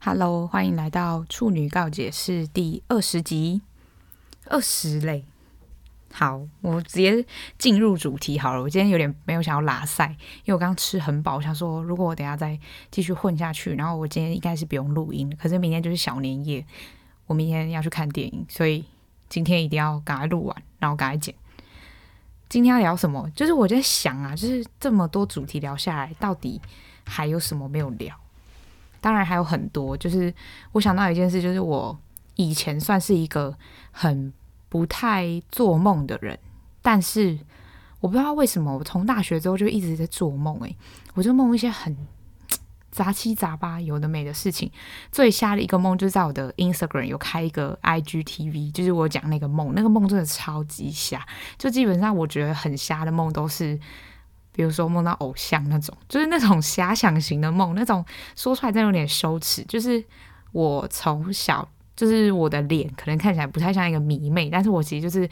Hello，欢迎来到处女告解室第二十集，二十嘞。好，我直接进入主题好了。我今天有点没有想要拉赛，因为我刚刚吃很饱，我想说如果我等下再继续混下去，然后我今天应该是不用录音。可是明天就是小年夜，我明天要去看电影，所以今天一定要赶快录完，然后赶快剪。今天要聊什么？就是我在想啊，就是这么多主题聊下来，到底还有什么没有聊？当然还有很多。就是我想到一件事，就是我以前算是一个很不太做梦的人，但是我不知道为什么，我从大学之后就一直在做梦。诶，我就梦一些很杂七杂八、有的没的事情。最瞎的一个梦，就是在我的 Instagram 有开一个 IGTV，就是我讲那个梦，那个梦真的超级瞎。就基本上我觉得很瞎的梦都是，比如说梦到偶像那种，就是那种遐想型的梦，那种说出来真的有点羞耻。就是我从小。就是我的脸可能看起来不太像一个迷妹，但是我其实就是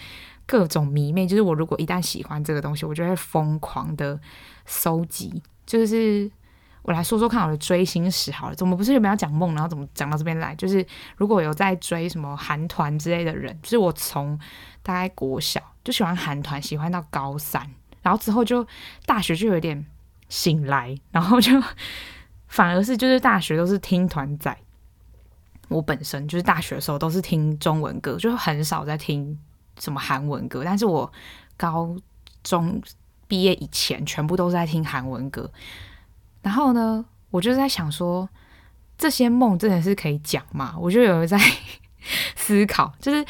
各种迷妹。就是我如果一旦喜欢这个东西，我就会疯狂的搜集。就是我来说说看我的追星史好了，怎么不是原本要讲梦，然后怎么讲到这边来？就是如果有在追什么韩团之类的人，就是我从大概国小就喜欢韩团，喜欢到高三，然后之后就大学就有点醒来，然后就 反而是就是大学都是听团仔。我本身就是大学的时候都是听中文歌，就很少在听什么韩文歌。但是我高中毕业以前，全部都是在听韩文歌。然后呢，我就在想说，这些梦真的是可以讲吗？我就有在 思考，就是。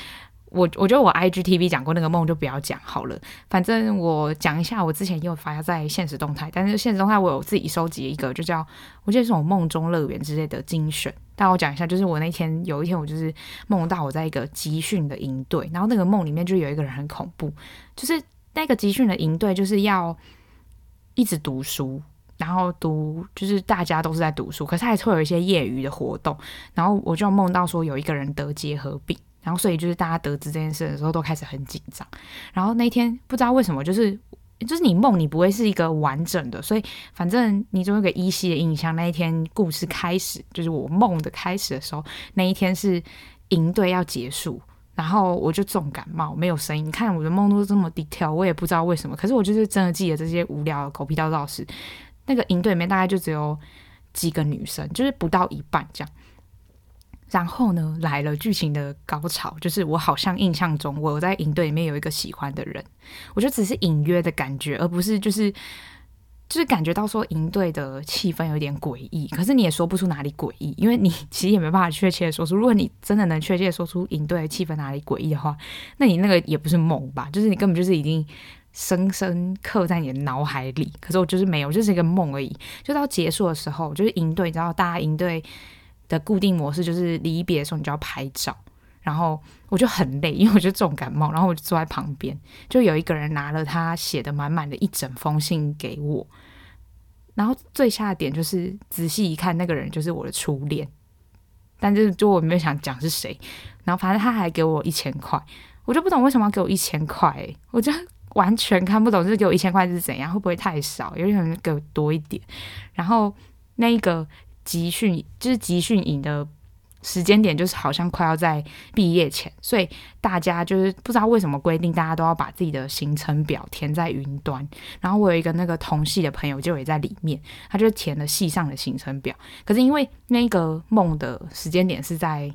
我我觉得我 IGTV 讲过那个梦就不要讲好了，反正我讲一下，我之前也有发在现实动态，但是现实动态我有自己收集一个，就叫我记得是种梦中乐园之类的精选。但我讲一下，就是我那天有一天我就是梦到我在一个集训的营队，然后那个梦里面就有一个人很恐怖，就是那个集训的营队就是要一直读书，然后读就是大家都是在读书，可是还是会有一些业余的活动，然后我就梦到说有一个人得结核病。然后，所以就是大家得知这件事的时候，都开始很紧张。然后那天不知道为什么，就是就是你梦你不会是一个完整的，所以反正你总有个依稀的印象。那一天故事开始，就是我梦的开始的时候，那一天是营队要结束，然后我就重感冒，没有声音。你看我的梦都是这么 detail，我也不知道为什么。可是我就是真的记得这些无聊的狗屁倒灶事。那个营队里面大概就只有几个女生，就是不到一半这样。然后呢，来了剧情的高潮，就是我好像印象中，我在营队里面有一个喜欢的人，我就只是隐约的感觉，而不是就是就是感觉到说营队的气氛有点诡异，可是你也说不出哪里诡异，因为你其实也没办法确切的说出。如果你真的能确切的说出营队的气氛哪里诡异的话，那你那个也不是梦吧？就是你根本就是已经深深刻在你的脑海里。可是我就是没有，就是一个梦而已。就到结束的时候，就是营队，你知道，大家营队。的固定模式就是离别的时候你就要拍照，然后我就很累，因为我就重感冒，然后我就坐在旁边，就有一个人拿了他写的满满的一整封信给我，然后最下点就是仔细一看，那个人就是我的初恋，但是就我没有想讲是谁，然后反正他还给我一千块，我就不懂为什么要给我一千块，欸，我就完全看不懂，就是给我一千块是怎样，会不会太少？有点给我多一点，然后那一个。集训就是集训营的时间点，就是好像快要在毕业前，所以大家就是不知道为什么规定，大家都要把自己的行程表填在云端。然后我有一个那个同系的朋友就也在里面，他就填了系上的行程表。可是因为那个梦的时间点是在。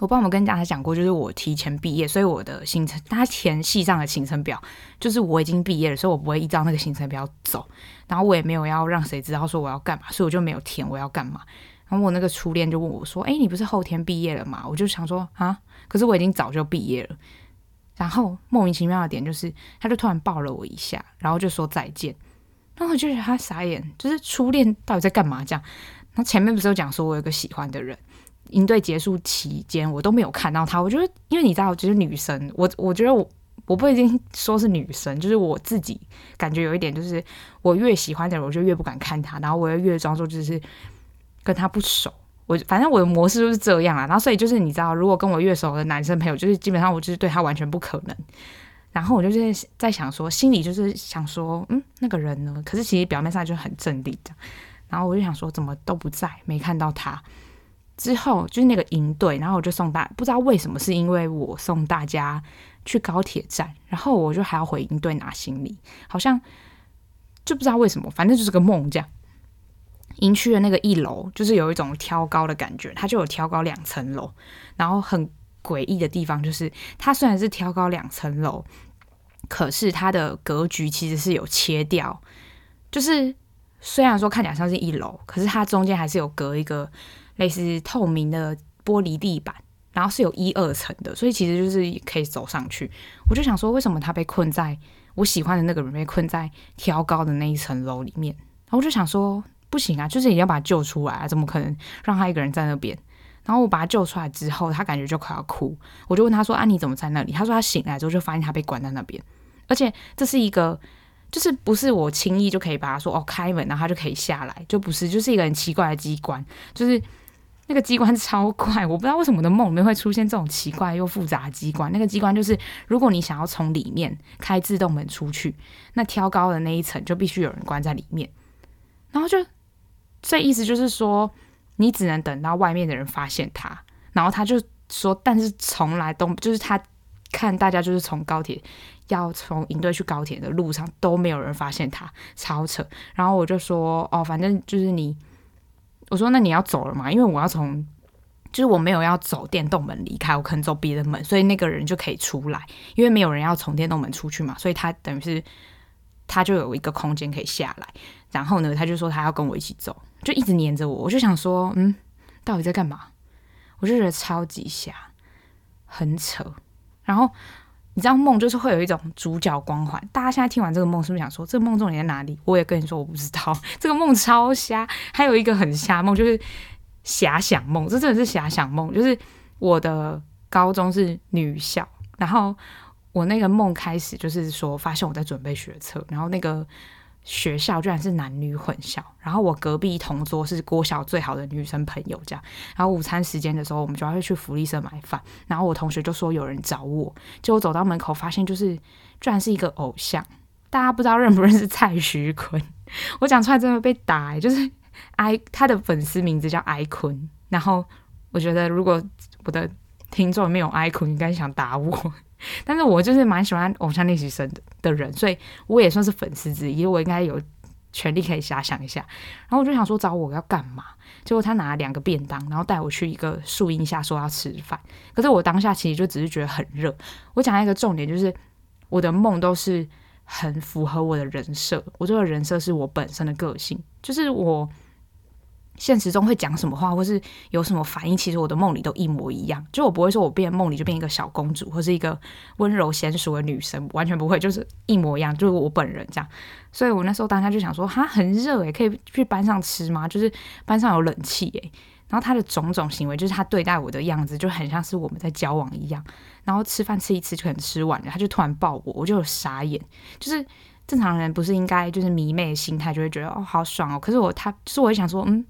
我爸我们跟大家讲过，就是我提前毕业，所以我的行程，他填系上的行程表，就是我已经毕业了，所以我不会依照那个行程表走，然后我也没有要让谁知道说我要干嘛，所以我就没有填我要干嘛。然后我那个初恋就问我说：“诶，你不是后天毕业了吗？”我就想说啊，可是我已经早就毕业了。然后莫名其妙的点就是，他就突然抱了我一下，然后就说再见。然后我就觉得他傻眼，就是初恋到底在干嘛这样？然后前面不是有讲说我有个喜欢的人。营队结束期间，我都没有看到他。我觉得，因为你知道，就是女生，我我觉得我我不一定说是女生，就是我自己感觉有一点，就是我越喜欢的人，我就越不敢看他，然后我又越装作就是跟他不熟。我反正我的模式就是这样啊。然后所以就是你知道，如果跟我越熟的男生朋友，就是基本上我就是对他完全不可能。然后我就是在想说，心里就是想说，嗯，那个人呢？可是其实表面上就很镇定的。然后我就想说怎么都不在，没看到他。之后就是那个营队，然后我就送大，不知道为什么是因为我送大家去高铁站，然后我就还要回营队拿行李，好像就不知道为什么，反正就是个梦这样。营区的那个一楼就是有一种挑高的感觉，它就有挑高两层楼，然后很诡异的地方就是它虽然是挑高两层楼，可是它的格局其实是有切掉，就是虽然说看起来像是一楼，可是它中间还是有隔一个。类似透明的玻璃地板，然后是有一二层的，所以其实就是可以走上去。我就想说，为什么他被困在我喜欢的那个人被困在挑高的那一层楼里面？然后我就想说，不行啊，就是一定要把他救出来啊，怎么可能让他一个人在那边？然后我把他救出来之后，他感觉就快要哭，我就问他说：“啊，你怎么在那里？”他说他醒来之后就发现他被关在那边，而且这是一个。就是不是我轻易就可以把他说哦开门，然后他就可以下来，就不是，就是一个很奇怪的机关，就是。那个机关 超怪，我不知道为什么我的梦里面会出现这种奇怪又复杂的机关。那个机关就是，如果你想要从里面开自动门出去，那挑高的那一层就必须有人关在里面。然后就这意思就是说，你只能等到外面的人发现他。然后他就说，但是从来都就是他看大家就是从高铁要从营队去高铁的路上都没有人发现他，超扯。然后我就说，哦，反正就是你。我说：“那你要走了吗？因为我要从，就是我没有要走电动门离开，我可能走别的门，所以那个人就可以出来。因为没有人要从电动门出去嘛，所以他等于是他就有一个空间可以下来。然后呢，他就说他要跟我一起走，就一直黏着我。我就想说，嗯，到底在干嘛？我就觉得超级瞎，很扯。然后。”你知道梦就是会有一种主角光环。大家现在听完这个梦，是不是想说这个梦重点在哪里？我也跟你说，我不知道。这个梦超瞎。还有一个很瞎梦，就是遐想梦。这真的是遐想梦。就是我的高中是女校，然后我那个梦开始就是说，发现我在准备学车，然后那个。学校居然是男女混校，然后我隔壁同桌是郭小最好的女生朋友，这样。然后午餐时间的时候，我们就要去福利社买饭。然后我同学就说有人找我，结果走到门口发现就是居然是一个偶像。大家不知道认不认识蔡徐坤？我讲出来真的被打，就是艾 他的粉丝名字叫艾坤。然后我觉得如果我的听众里面有艾坤，应该想打我。但是我就是蛮喜欢偶像练习生的的人，所以我也算是粉丝之一，我应该有权利可以遐想一下。然后我就想说找我要干嘛？结果他拿了两个便当，然后带我去一个树荫下说要吃饭。可是我当下其实就只是觉得很热。我讲一个重点，就是我的梦都是很符合我的人设，我这个人设是我本身的个性，就是我。现实中会讲什么话，或是有什么反应，其实我的梦里都一模一样。就我不会说我变梦里就变一个小公主，或是一个温柔娴淑的女生，完全不会，就是一模一样，就是我本人这样。所以我那时候当下就想说，哈，很热诶，可以去班上吃吗？就是班上有冷气诶。然后他的种种行为，就是他对待我的样子，就很像是我们在交往一样。然后吃饭吃一次就可能吃完了，他就突然抱我，我就傻眼。就是正常人不是应该就是迷妹的心态，就会觉得哦好爽哦。可是我他就是我会想说，嗯。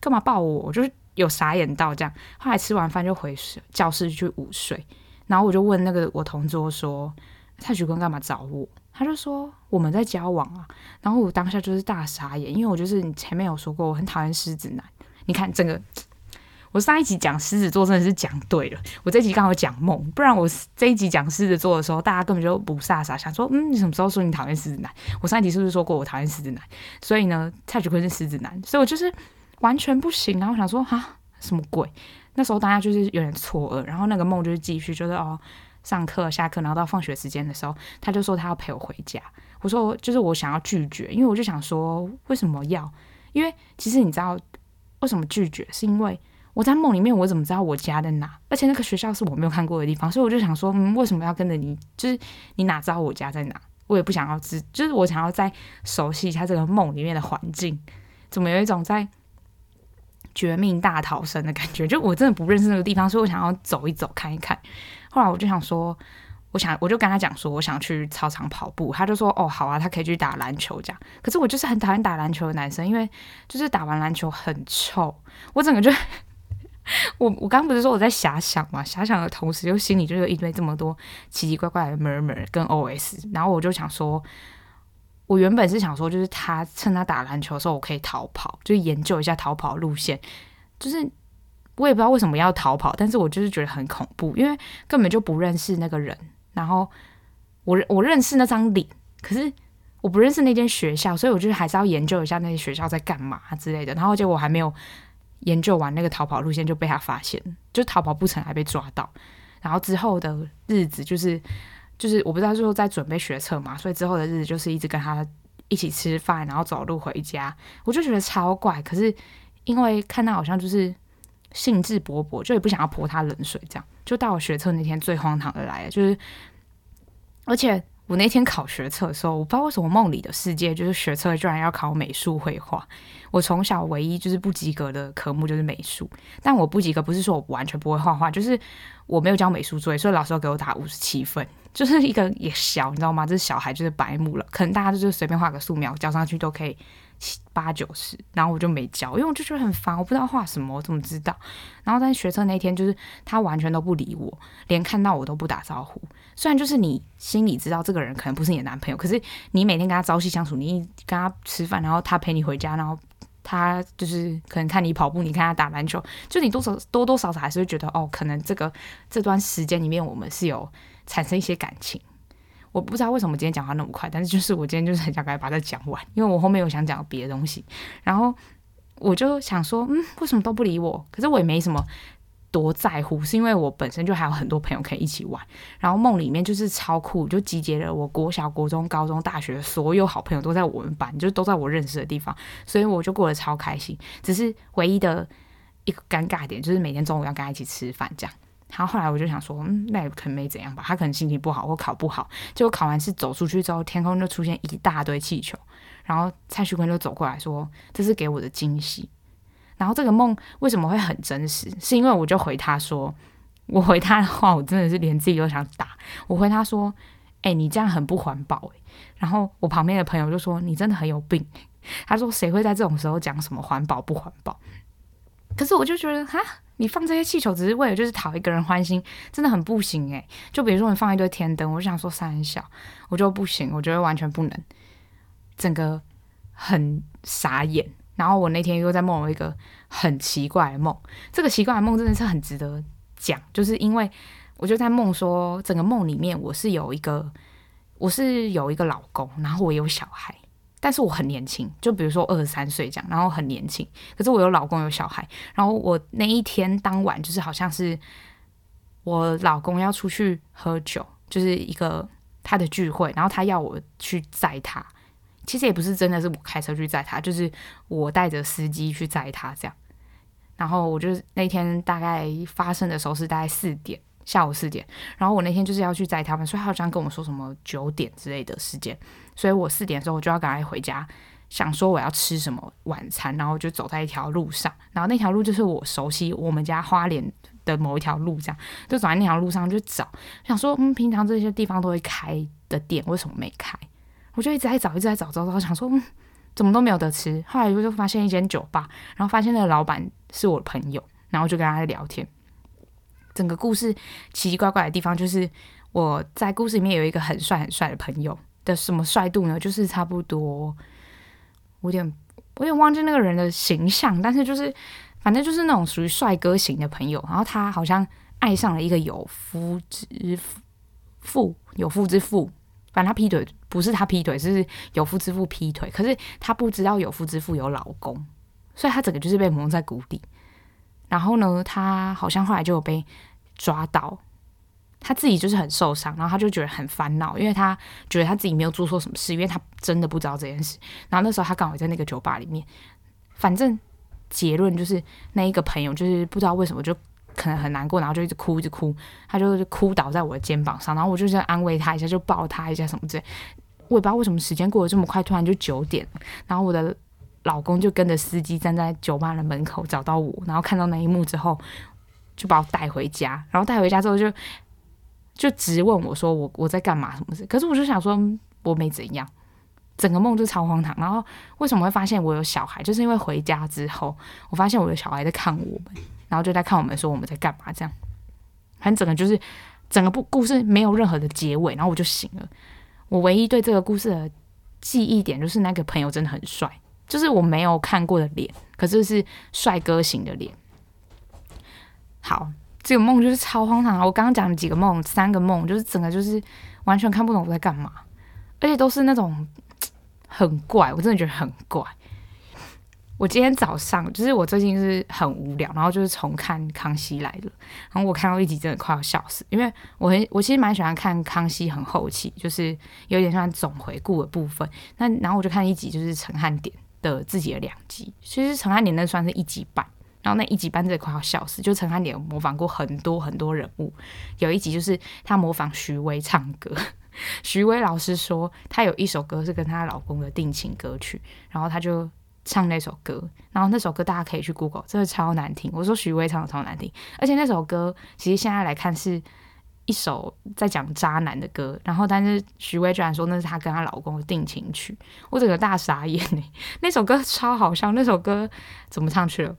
干嘛抱我？我就是有傻眼到这样。后来吃完饭就回教室去午睡，然后我就问那个我同桌说：“蔡徐坤干嘛找我？”他就说：“我们在交往啊。”然后我当下就是大傻眼，因为我就是你前面有说过我很讨厌狮子男。你看整个，我上一集讲狮子座真的是讲对了，我这集刚好讲梦，不然我这一集讲狮子座的时候，大家根本就不傻傻想说：“嗯，你什么时候说你讨厌狮子男？”我上一集是不是说过我讨厌狮子男？所以呢，蔡徐坤是狮子男，所以我就是。完全不行，然后我想说哈，什么鬼？那时候大家就是有点错愕，然后那个梦就是继续，就是哦，上课下课，然后到放学时间的时候，他就说他要陪我回家。我说就是我想要拒绝，因为我就想说为什么要？因为其实你知道为什么拒绝？是因为我在梦里面，我怎么知道我家在哪？而且那个学校是我没有看过的地方，所以我就想说，嗯，为什么要跟着你？就是你哪知道我家在哪？我也不想要知，就是我想要再熟悉一下这个梦里面的环境，怎么有一种在。绝命大逃生的感觉，就我真的不认识那个地方，所以我想要走一走看一看。后来我就想说，我想我就跟他讲说，我想去操场跑步。他就说，哦，好啊，他可以去打篮球这样。可是我就是很讨厌打篮球的男生，因为就是打完篮球很臭。我整个就，我我刚不是说我在遐想嘛，遐想的同时又心里就有一堆这么多奇奇怪怪的 murmur 跟 OS，然后我就想说。我原本是想说，就是他趁他打篮球的时候，我可以逃跑，就研究一下逃跑路线。就是我也不知道为什么要逃跑，但是我就是觉得很恐怖，因为根本就不认识那个人。然后我我认识那张脸，可是我不认识那间学校，所以我就还是要研究一下那些学校在干嘛之类的。然后结果我还没有研究完那个逃跑路线，就被他发现，就逃跑不成，还被抓到。然后之后的日子就是。就是我不知道，就是在准备学车嘛，所以之后的日子就是一直跟他一起吃饭，然后走路回家，我就觉得超怪。可是因为看他好像就是兴致勃勃，就也不想要泼他冷水，这样就到我学车那天最荒唐的来了，就是而且我那天考学测的时候，我不知道为什么梦里的世界就是学测居然要考美术绘画。我从小唯一就是不及格的科目就是美术，但我不及格不是说我完全不会画画，就是我没有交美术作业，所以老师给我打五十七分。就是一个也小，你知道吗？这是小孩就是白目了，可能大家就是随便画个素描交上去都可以七八九十，然后我就没交，因为我就觉得很烦，我不知道画什么，我怎么知道？然后在学测那天，就是他完全都不理我，连看到我都不打招呼。虽然就是你心里知道这个人可能不是你的男朋友，可是你每天跟他朝夕相处，你跟他吃饭，然后他陪你回家，然后他就是可能看你跑步，你看他打篮球，就你多少多多少少还是会觉得哦，可能这个这段时间里面我们是有。产生一些感情，我不知道为什么今天讲话那么快，但是就是我今天就是很想赶快把它讲完，因为我后面有想讲别的东西，然后我就想说，嗯，为什么都不理我？可是我也没什么多在乎，是因为我本身就还有很多朋友可以一起玩，然后梦里面就是超酷，就集结了我国小、国中、高中、大学所有好朋友都在我们班，就都在我认识的地方，所以我就过得超开心。只是唯一的一个尴尬点就是每天中午要跟他一起吃饭，这样。然后后来我就想说，嗯，那也可能没怎样吧。他可能心情不好或考不好。结果考完试走出去之后，天空就出现一大堆气球。然后蔡徐坤就走过来说：“这是给我的惊喜。”然后这个梦为什么会很真实？是因为我就回他说：“我回他的话，我真的是连自己都想打。”我回他说：“哎，你这样很不环保欸。”然后我旁边的朋友就说：“你真的很有病。”他说：“谁会在这种时候讲什么环保不环保？”可是我就觉得哈。你放这些气球只是为了就是讨一个人欢心，真的很不行诶、就比如说你放一堆天灯，我就想说三小，我就不行，我觉得完全不能，整个很傻眼。然后我那天又在梦了一个很奇怪的梦，这个奇怪的梦真的是很值得讲，就是因为我就在梦说，整个梦里面我是有一个，我是有一个老公，然后我有小孩。但是我很年轻，就比如说二十三岁这样，然后很年轻。可是我有老公有小孩，然后我那一天当晚就是好像是我老公要出去喝酒，就是一个他的聚会，然后他要我去载他。其实也不是真的是我开车去载他，就是我带着司机去载他这样。然后我就那天大概发生的时候是大概四点。下午四点，然后我那天就是要去载他们，所以他好像跟我说什么九点之类的时间，所以我四点的时候我就要赶快回家，想说我要吃什么晚餐，然后就走在一条路上，然后那条路就是我熟悉我们家花莲的某一条路，这样就走在那条路上就找，想说嗯，平常这些地方都会开的店为什么没开？我就一直在找，一直在找，找找，想说嗯，怎么都没有得吃。后来我就发现一间酒吧，然后发现那个老板是我的朋友，然后就跟他在聊天。整个故事奇奇怪怪的地方，就是我在故事里面有一个很帅很帅的朋友的什么帅度呢？就是差不多，我有点我有点忘记那个人的形象，但是就是反正就是那种属于帅哥型的朋友。然后他好像爱上了一个有夫之妇，有夫之妇，反正他劈腿不是他劈腿，是有夫之妇劈腿。可是他不知道有夫之妇有老公，所以他整个就是被蒙在鼓里。然后呢，他好像后来就有被抓到，他自己就是很受伤，然后他就觉得很烦恼，因为他觉得他自己没有做错什么事，因为他真的不知道这件事。然后那时候他刚好在那个酒吧里面，反正结论就是那一个朋友就是不知道为什么就可能很难过，然后就一直哭一直哭，他就哭倒在我的肩膀上，然后我就在安慰他一下，就抱他一下什么之类。我也不知道为什么时间过得这么快，突然就九点，然后我的。老公就跟着司机站在酒吧的门口找到我，然后看到那一幕之后，就把我带回家。然后带回家之后就就直问我说我我在干嘛什么事？可是我就想说我没怎样，整个梦就超荒唐。然后为什么会发现我有小孩？就是因为回家之后，我发现我的小孩在看我们，然后就在看我们说我们在干嘛这样。反正整个就是整个不故事没有任何的结尾，然后我就醒了。我唯一对这个故事的记忆点就是那个朋友真的很帅，就是我没有看过的脸，可是是帅哥型的脸。好，这个梦就是超荒唐。我刚刚讲了几个梦，三个梦，就是整个就是完全看不懂我在干嘛，而且都是那种很怪，我真的觉得很怪。我今天早上就是我最近是很无聊，然后就是重看《康熙来了》，然后我看到一集真的快要笑死，因为我很我其实蛮喜欢看康熙很后期，就是有点像总回顾的部分。那然后我就看一集，就是陈汉典的自己的两集，其实陈汉典那算是一集半，然后那一集半真的快要笑死，就陈汉典模仿过很多很多人物，有一集就是他模仿徐薇唱歌，徐薇老师说她有一首歌是跟她老公的定情歌曲，然后她就。唱那首歌，然后那首歌大家可以去 Google，真的超难听。我说许巍唱的超难听，而且那首歌其实现在来看是一首在讲渣男的歌，然后但是许巍居然说那是她跟她老公的定情曲，我整个大傻眼呢。那首歌超好笑，那首歌怎么唱去了？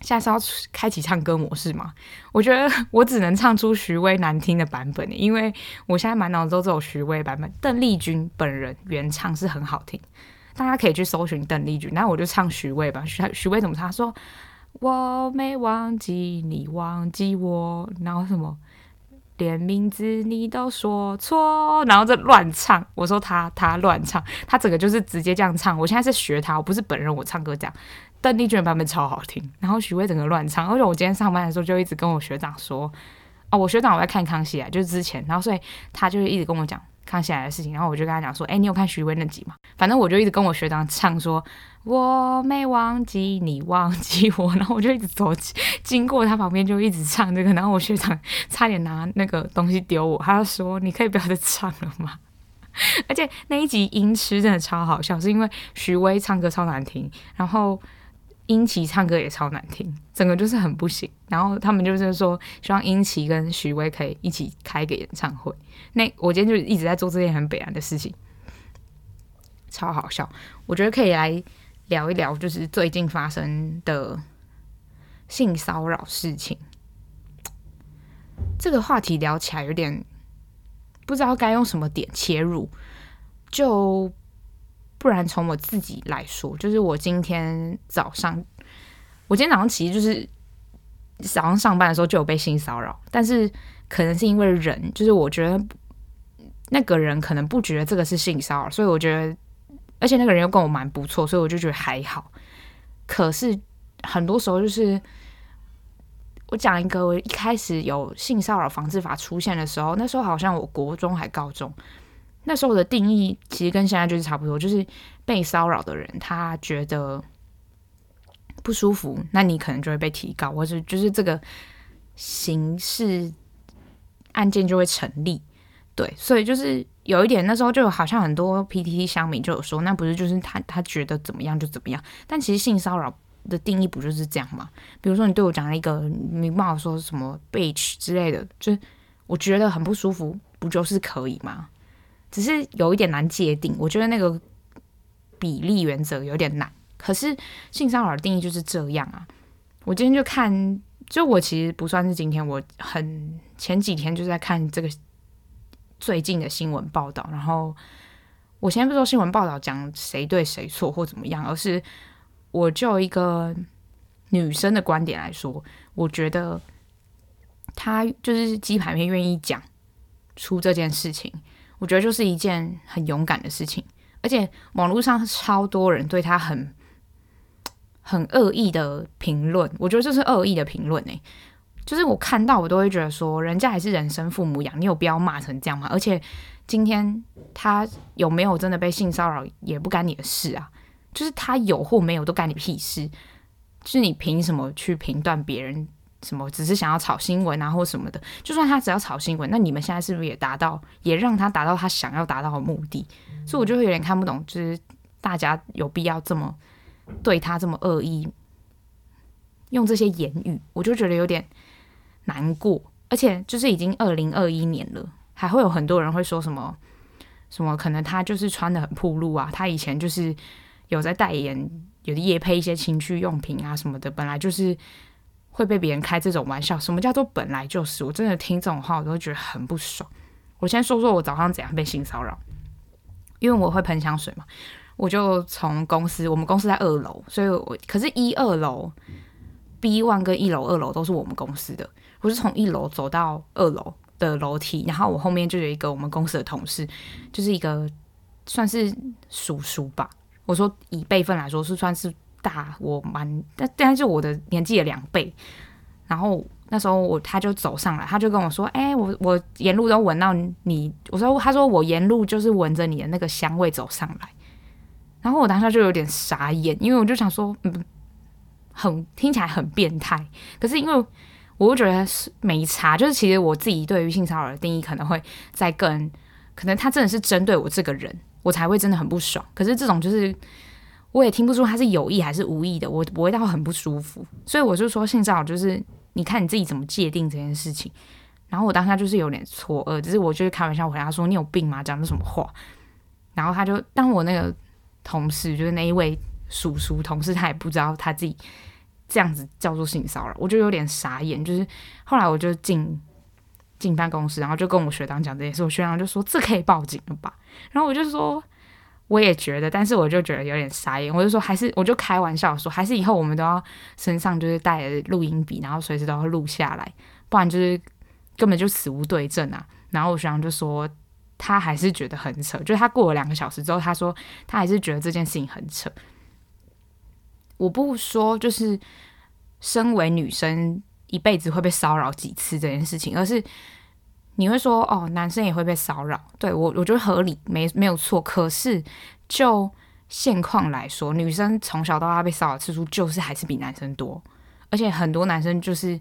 现在是要开启唱歌模式吗？我觉得我只能唱出徐威难听的版本，因为我现在满脑子都只有徐威版本，邓丽君本人原唱是很好听。大家可以去搜寻邓丽君，然后我就唱徐巍吧。徐徐巍怎么唱？他说我没忘记你忘记我，然后什么连名字你都说错，然后这乱唱。我说他他乱唱，他整个就是直接这样唱。我现在是学他，我不是本人，我唱歌这样。邓丽君版本超好听，然后许巍整个乱唱。而且我今天上班的时候就一直跟我学长说，哦，我学长我在看康熙啊，就是之前，然后所以他就是一直跟我讲。康熙来的事情，然后我就跟他讲说：“哎、你有看徐巍那集吗？”反正我就一直跟我学长唱说：“我没忘记你忘记我。”然后我就一直走经过他旁边，就一直唱这个。然后我学长差点拿那个东西丢我，他就说：“你可以不要再唱了吗？” 而且那一集音痴真的超好笑，是因为徐巍唱歌超难听，然后。殷琪唱歌也超难听，整个就是很不行。然后他们就是说，希望殷琪跟许巍可以一起开个演唱会。那我今天就一直在做这件很北烂的事情，超好笑。我觉得可以来聊一聊，就是最近发生的性骚扰事情。这个话题聊起来有点不知道该用什么点切入，就。不然从我自己来说，就是我今天早上，我今天早上其实就是早上上班的时候就有被性骚扰，但是可能是因为人，就是我觉得那个人可能不觉得这个是性骚扰，所以我觉得，而且那个人又跟我蛮不错，所以我就觉得还好。可是很多时候就是我讲一个，我一开始有性骚扰防治法出现的时候，那时候好像我国中还高中。那时候的定义其实跟现在就是差不多，就是被骚扰的人他觉得不舒服，那你可能就会被提高，或者就是这个刑事案件就会成立。对，所以就是有一点，那时候就好像很多 PTT 乡民就有说，那不是就是他他觉得怎么样就怎么样，但其实性骚扰的定义不就是这样吗？比如说你对我讲了一个你骂我说什么 bitch 之类的，就我觉得很不舒服，不就是可以吗？只是有一点难界定，我觉得那个比例原则有点难。可是性骚扰的定义就是这样啊。我今天就看，就我其实不算是今天，我很前几天就在看这个最近的新闻报道。然后我先不说新闻报道讲谁对谁错或怎么样，而是我就一个女生的观点来说，我觉得她就是鸡排妹愿意讲出这件事情。我觉得就是一件很勇敢的事情，而且网络上超多人对他很很恶意的评论，我觉得这是恶意的评论诶，就是我看到我都会觉得说，人家还是人生父母养，你有必要骂成这样吗？而且今天他有没有真的被性骚扰，也不干你的事啊，就是他有或没有都干你屁事，是你凭什么去评断别人？什么只是想要炒新闻啊，或什么的，就算他只要炒新闻，那你们现在是不是也达到，也让他达到他想要达到的目的？所以我就会有点看不懂，就是大家有必要这么对他这么恶意，用这些言语，我就觉得有点难过。而且就是已经二零二一年了，还会有很多人会说什么什么，可能他就是穿得很暴露啊，他以前就是有在代言，有的业配一些情趣用品啊什么的，本来就是。会被别人开这种玩笑，什么叫做本来就是？我真的听这种话，我都会觉得很不爽。我先说说我早上怎样被性骚扰。因为我会喷香水嘛，我就从公司，我们公司在二楼，所以我可是一二楼 B one 跟一楼二楼都是我们公司的，我是从一楼走到二楼的楼梯，然后我后面就有一个我们公司的同事，就是一个算是叔叔吧。我说以辈分来说是算是大我蛮，但但是我的年纪的两倍。然后那时候我他就走上来，他就跟我说：“哎、我我沿路都闻到你。”我说：“他说我沿路就是闻着你的那个香味走上来。”然后我当时就有点傻眼，因为我就想说，嗯，很听起来很变态，可是因为。我就觉得是没差，就是其实我自己对于性骚扰的定义可能会再更，可能他真的是针对我这个人，我才会真的很不爽。可是这种就是我也听不出他是有意还是无意的，我不会到很不舒服。所以我就说性骚扰就是你看你自己怎么界定这件事情。然后我当下就是有点错愕，只是我就是开玩笑回答说，你有病吗？讲的什么话？然后他就当我那个同事就是那一位叔叔同事，他也不知道他自己。这样子叫做性骚扰，我就有点傻眼。就是后来我就进进办公室，然后就跟我学长讲这件事，我学长就说，这可以报警了吧？然后我就说我也觉得，但是我就觉得有点傻眼。我就说还是我就开玩笑说，还是以后我们都要身上就是带着录音笔，然后随时都要录下来，不然就是根本就死无对证啊。然后我学长就说他还是觉得很扯，就是他过了两个小时之后，他说他还是觉得这件事情很扯。我不说，就是身为女生一辈子会被骚扰几次这件事情，而是你会说哦，男生也会被骚扰，对，我我觉得合理，没没有错。可是就现况来说，女生从小到大被骚扰次数就是还是比男生多，而且很多男生就是，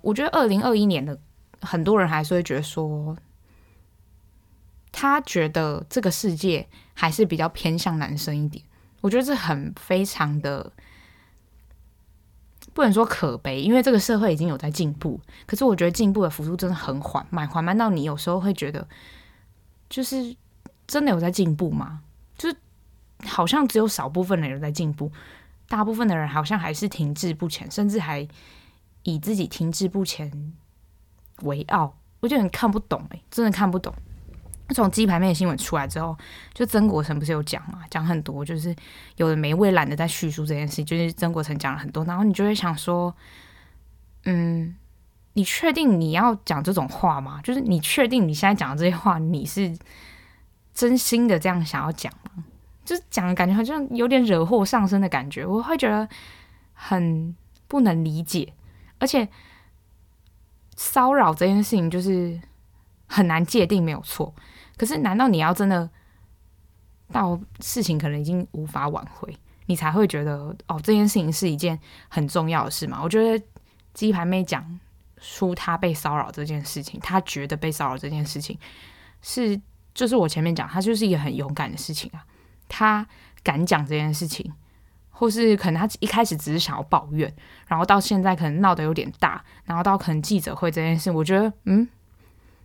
我觉得二零二一年的很多人还是会觉得说，他觉得这个世界还是比较偏向男生一点。我觉得这很非常的不能说可悲，因为这个社会已经有在进步。可是我觉得进步的幅度真的很缓慢，缓慢到你有时候会觉得，就是真的有在进步吗？就是好像只有少部分的人在进步，大部分的人好像还是停滞不前，甚至还以自己停滞不前为傲。我觉得很看不懂，欸，真的看不懂。从鸡排妹的新闻出来之后，就曾国成不是有讲嘛，讲很多，就是有的没未懒得在叙述这件事，就是曾国成讲了很多，然后你就会想说，嗯，你确定你要讲这种话吗？就是你确定你现在讲的这些话，你是真心的这样想要讲吗？就是讲的感觉好像有点惹祸上身的感觉，我会觉得很不能理解，而且骚扰这件事情就是很难界定，没有错。可是，难道你要真的到事情？可能已经无法挽回，你才会觉得哦，这件事情？是一件很重要的事吗？我觉得鸡排妹讲出她被骚扰这件事情，她觉得被骚扰这件事情？是，就是我前面讲，她就是一个很勇敢的事情？啊。她敢讲这件事情，或是可能她一开始只是想要抱怨，然后到现在可能闹得有点大，然后到可能记者会这件事，我觉得嗯，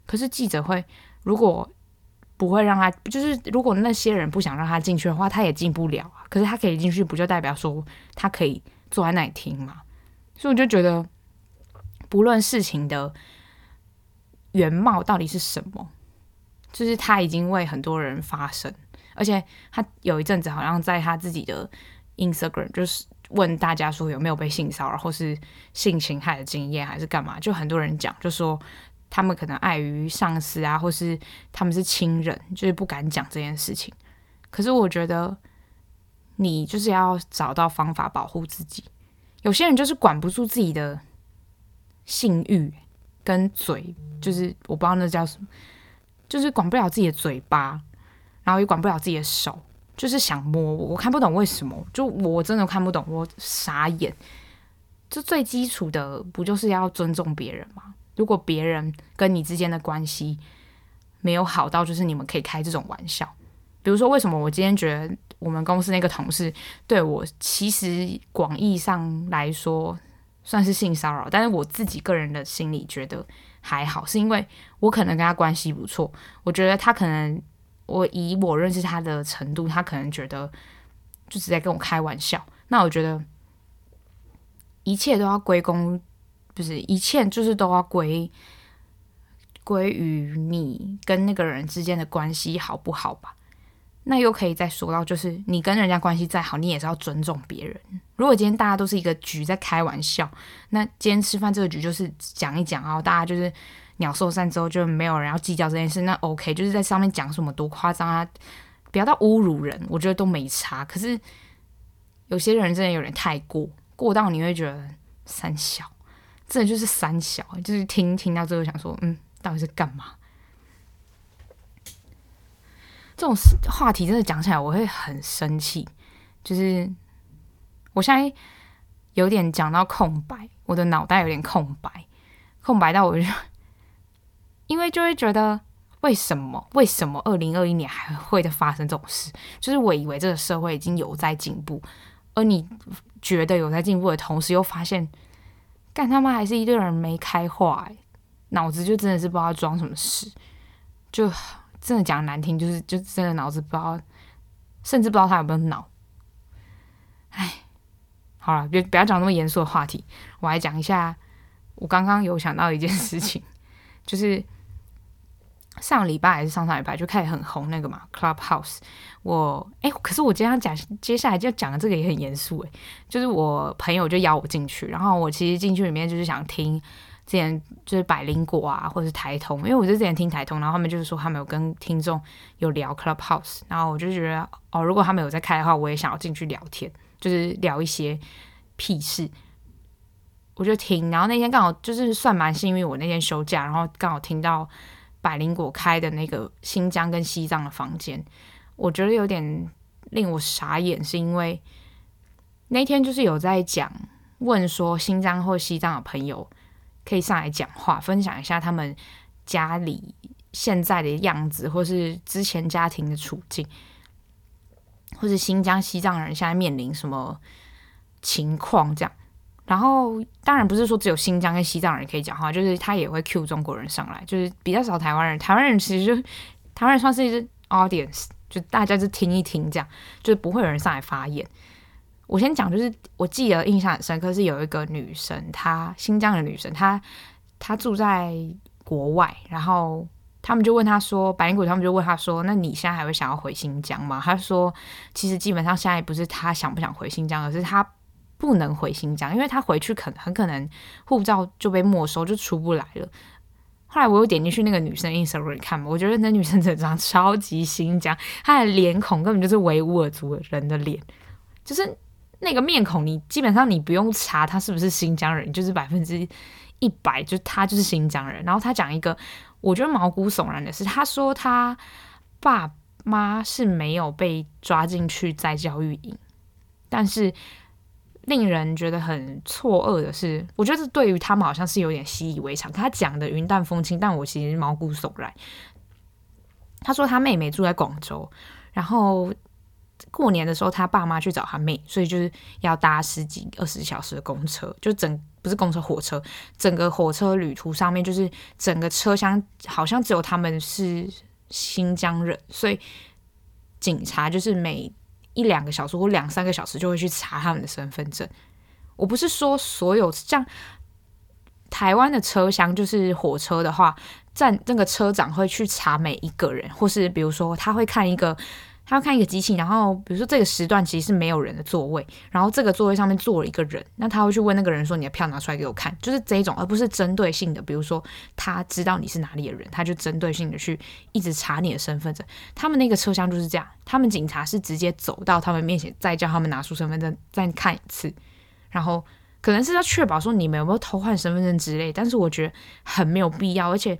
可是记者会如果。不会让他，就是如果那些人不想让他进去的话，他也进不了啊。可是他可以进去，不就代表说他可以坐在那里听吗？所以我就觉得，不论事情的原貌到底是什么，就是他已经为很多人发声，而且他有一阵子好像在他自己的 Instagram 就是问大家说有没有被性骚扰或是性侵害的经验，还是干嘛？就很多人讲，就说。他们可能碍于上司啊，或是他们是亲人，就是不敢讲这件事情。可是我觉得，你就是要找到方法保护自己。有些人就是管不住自己的性欲跟嘴，就是我不知道那叫什么，就是管不了自己的嘴巴，然后也管不了自己的手，就是想摸我。我看不懂为什么，就我真的看不懂，我傻眼。这最基础的不就是要尊重别人吗？如果别人跟你之间的关系没有好到，就是你们可以开这种玩笑，比如说，为什么我今天觉得我们公司那个同事对我，其实广义上来说算是性骚扰，但是我自己个人的心里觉得还好，是因为我可能跟他关系不错，我觉得他可能我以我认识他的程度，他可能觉得就是在跟我开玩笑，那我觉得一切都要归功。就是一切就是都要归归于你跟那个人之间的关系好不好吧？那又可以再说到，就是你跟人家关系再好，你也是要尊重别人。如果今天大家都是一个局在开玩笑，那今天吃饭这个局就是讲一讲啊，大家就是鸟兽散之后就没有人要计较这件事，那 OK，就是在上面讲什么多夸张啊，不要到侮辱人，我觉得都没差。可是有些人真的有点太过，过到你会觉得三小，真的就是三小，就是听听到最后想说，嗯，到底是干嘛？这种话题真的讲起来我会很生气，就是我现在有点讲到空白，我的脑袋有点空白，空白到我就因为就会觉得为什么 为什么二零二一年还会的发生这种事？就是我以为这个社会已经有在进步，而你觉得有在进步的同时，又发现干他妈还是一堆人没开化，欸，脑子就真的是不知道装什么事，就。真的讲难听，就是就真的脑子不知道，甚至不知道他有没有脑。哎，好了，别不要讲那么严肃的话题，我来讲一下。我刚刚有想到一件事情，就是上礼拜还是上上礼拜就开始很红那个嘛，Clubhouse。我哎，可是我今天讲接下来就讲的这个也很严肃哎，就是我朋友就邀我进去，然后我其实进去里面就是想听。之前就是百灵果啊，或者是台通，因为我就之前听台通，然后他们就是说他们有跟听众有聊 Clubhouse，然后我就觉得哦，如果他们有在开的话，我也想要进去聊天，就是聊一些屁事。我就听，然后那天刚好就是算蛮幸运，我那天休假，然后刚好听到百灵果开的那个新疆跟西藏的房间，我觉得有点令我傻眼，是因为那天就是有在讲问说新疆或西藏的朋友。可以上来讲话，分享一下他们家里现在的样子，或是之前家庭的处境，或是新疆、西藏人现在面临什么情况这样。然后当然不是说只有新疆跟西藏人可以讲话，就是他也会 cue 中国人上来，就是比较少台湾人。台湾人其实就台湾人算是一只 audience，就大家就听一听这样，就是不会有人上来发言。我先讲，就是我记得印象很深刻，是有一个女生，她新疆的女生，她她住在国外，然后他们就问她说，白灵谷他们就问她说，那你现在还会想要回新疆吗？她说，其实基本上现在不是她想不想回新疆，而是她不能回新疆，因为他回去可能很可能护照就被没收，就出不来了。后来我又点进去那个女生 Instagram 看嘛，我觉得那女生整张超级新疆，她的脸孔根本就是维吾尔族人的脸，就是。那个面孔，你基本上你不用查他是不是新疆人，就是百分之一百，就他就是新疆人。然后他讲一个我觉得毛骨悚然的事，他说他爸妈是没有被抓进去再教育营，但是令人觉得很错愕的是，我觉得这对于他们好像是有点习以为常。他讲的云淡风轻，但我其实毛骨悚然。他说他妹妹住在广州，然后。过年的时候，他爸妈去找他妹，所以就是要搭十几二十小时的公车，就整不是公车火车，整个火车旅途上面就是整个车厢好像只有他们是新疆人，所以警察就是每一两个小时或两三个小时就会去查他们的身份证。我不是说所有像台湾的车厢，就是火车的话，站那个车长会去查每一个人，或是比如说他会看一个。他要看一个机器，然后比如说这个时段其实是没有人的座位，然后这个座位上面坐了一个人，那他会去问那个人说：“你的票拿出来给我看。”就是这一种，而不是针对性的。比如说他知道你是哪里的人，他就针对性的去一直查你的身份证。他们那个车厢就是这样，他们警察是直接走到他们面前，再叫他们拿出身份证再看一次，然后可能是要确保说你们有没有偷换身份证之类。但是我觉得很没有必要，而且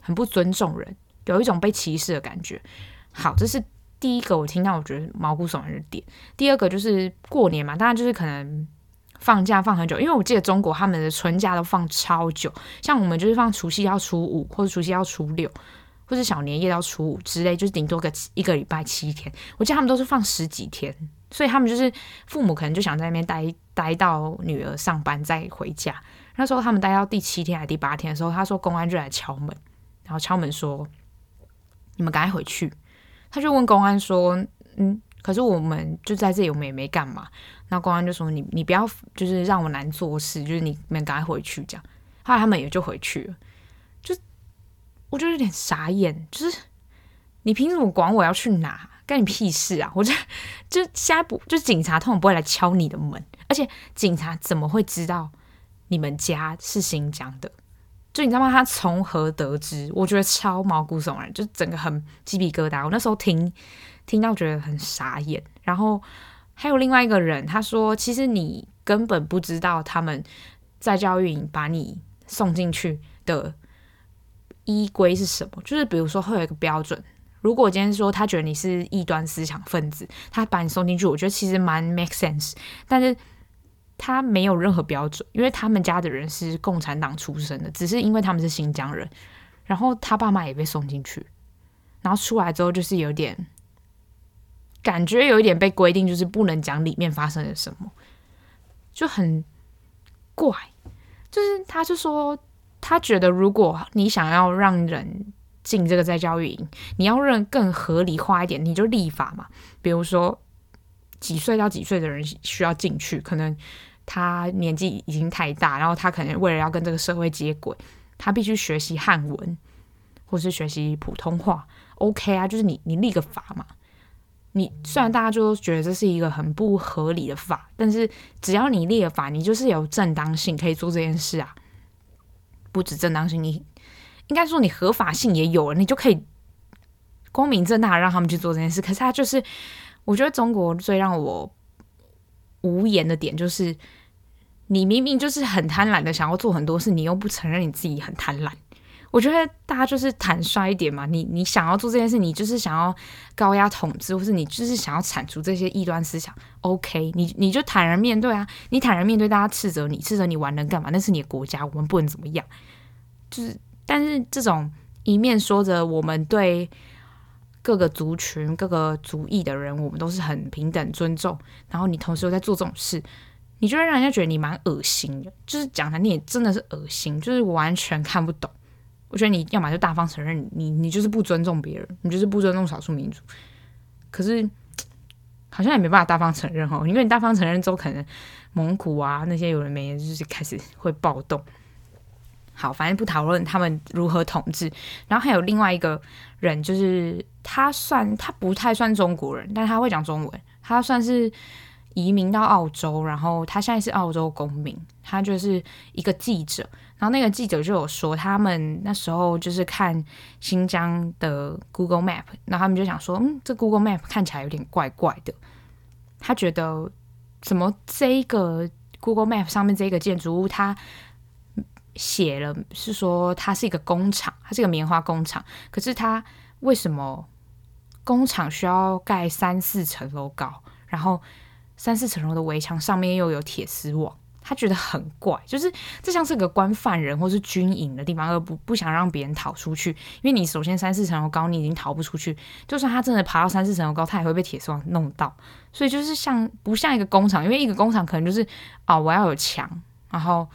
很不尊重人，有一种被歧视的感觉。好，这是。第一个我听到我觉得毛骨悚然的点，第二个就是过年嘛，当然就是可能放假放很久，因为我记得中国他们的春假都放超久，像我们就是放除夕要初五，或者除夕要初六，或者小年夜要初五之类，就是顶多个一个礼拜七天。我记得他们都是放十几天，所以他们就是父母可能就想在那边待待到女儿上班再回家。那时候他们待到第七天还是第八天的时候，他说公安就来敲门，然后敲门说：“你们赶快回去。”他就问公安说：“嗯，可是我们就在这里，我们也没干嘛。”那公安就说：“你你不要，就是让我难做事，就是你们赶快回去。”这样，后来他们也就回去了。就我就有点傻眼，就是你凭什么管我要去哪？干你屁事啊！我就就现在不就警察通常不会来敲你的门，而且警察怎么会知道你们家是新疆的？就你知道吗？他从何得知？我觉得超毛骨悚然，就整个很鸡皮疙瘩。我那时候听听到觉得很傻眼。然后还有另外一个人，他说：“其实你根本不知道他们在教育营把你送进去的依规是什么。就是比如说会有一个标准，如果今天说他觉得你是异端思想分子，他把你送进去，我觉得其实蛮 make sense。但是。”他没有任何标准，因为他们家的人是共产党出身的，只是因为他们是新疆人，然后他爸妈也被送进去，然后出来之后就是有点感觉有一点被规定，就是不能讲里面发生了什么，就很怪。就是他就说，他觉得如果你想要让人进这个再教育营，你要让更合理化一点，你就立法嘛，比如说几岁到几岁的人需要进去，可能。他年纪已经太大，然后他可能为了要跟这个社会接轨，他必须学习汉文，或是学习普通话。OK 啊，就是你你立个法嘛。你虽然大家就觉得这是一个很不合理的法，但是只要你立了法，你就是有正当性可以做这件事啊。不止正当性，你应该说你合法性也有了，你就可以光明正大让他们去做这件事。可是他就是，我觉得中国最让我。无言的点就是，你明明就是很贪婪的想要做很多事，你又不承认你自己很贪婪。我觉得大家就是坦率一点嘛，你你想要做这件事，你就是想要高压统治，或是你就是想要铲除这些异端思想。OK，你你就坦然面对啊，你坦然面对大家斥责你，斥责你玩人干嘛？那是你的国家，我们不能怎么样。就是，但是这种一面说着我们对。各个族群、各个族裔的人，我们都是很平等、尊重。然后你同时又在做这种事，你就会让人家觉得你蛮恶心的。就是讲的，你也真的是恶心，就是完全看不懂。我觉得你要么就大方承认你，你就是不尊重别人，你就是不尊重少数民族。可是好像也没办法大方承认哦，因为你大方承认之后，可能蒙古啊那些有人没就是开始会暴动。好，反正不讨论他们如何统治。然后还有另外一个人，就是他算他不太算中国人，但他会讲中文。他算是移民到澳洲，然后他现在是澳洲公民。他就是一个记者，然后那个记者就有说，他们那时候就是看新疆的 Google Map，然后他们就想说，嗯，这 Google Map 看起来有点怪怪的。他觉得怎么这个 Google Map 上面这个建筑物，它写了是说它是一个工厂，它是一个棉花工厂。可是它为什么工厂需要盖三四层楼高，然后三四层楼的围墙上面又有铁丝网？他觉得很怪，就是这像是个关犯人或是军营的地方，而不不想让别人逃出去。因为你首先三四层楼高，你已经逃不出去。就算他真的爬到三四层楼高，他也会被铁丝网弄到。所以就是像不像一个工厂？因为一个工厂可能就是啊、我要有墙，然后。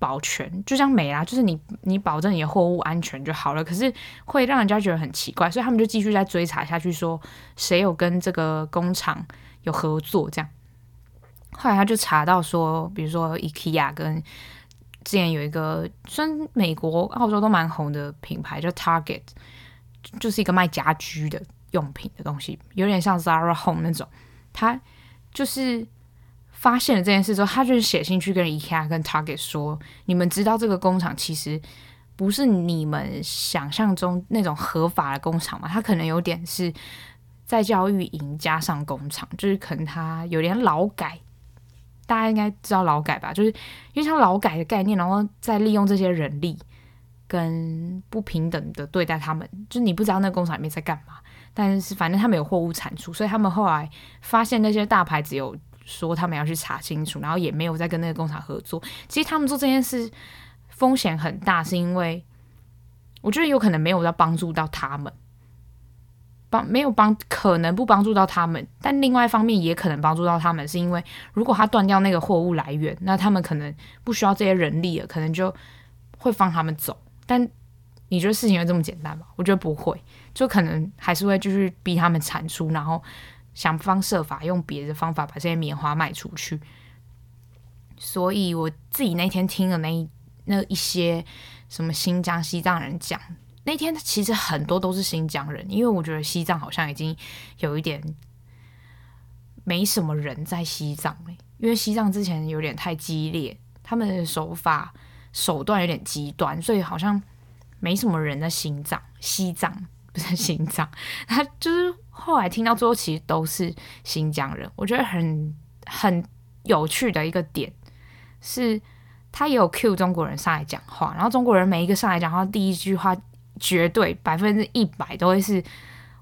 保全就这样没啦，就是你你保证你的货物安全就好了。可是会让人家觉得很奇怪，所以他们就继续在追查下去，说谁有跟这个工厂有合作这样。后来他就查到说，比如说 IKEA 跟之前有一个，虽然美国、澳洲都蛮红的品牌叫 Target，就是一个卖家居的用品的东西，有点像 Zara Home 那种。他就是。发现了这件事之后，他就是写信去跟 IKEA 跟 Target 说：“你们知道这个工厂其实不是你们想象中那种合法的工厂吗？它可能有点是再教育营加上工厂，就是可能它有点劳改。大家应该知道劳改吧？就是因为像劳改的概念，然后再利用这些人力跟不平等的对待他们。就你不知道那个工厂里面在干嘛，但是反正他们有货物产出，所以他们后来发现那些大牌子有。”说他们要去查清楚，然后也没有再跟那个工厂合作。其实他们做这件事风险很大，是因为我觉得有可能没有要帮助到他们，帮没有帮可能不帮助到他们，但另外一方面也可能帮助到他们，是因为如果他断掉那个货物来源，那他们可能不需要这些人力了，可能就会放他们走。但你觉得事情会这么简单吗？我觉得不会，就可能还是会继续逼他们产出，然后。想方设法用别的方法把这些棉花卖出去，所以我自己那天听了那一那一些什么新疆、西藏人讲，那天其实很多都是新疆人，因为我觉得西藏好像已经有一点没什么人在西藏了，因为西藏之前有点太激烈，他们的手法手段有点极端，所以好像没什么人在西藏。西藏不是西藏，他就是后来听到最后，其实都是新疆人。我觉得很很有趣的一个点是，他也有 cue 中国人上来讲话，然后中国人每一个上来讲话，第一句话。绝对百分之一百都会是，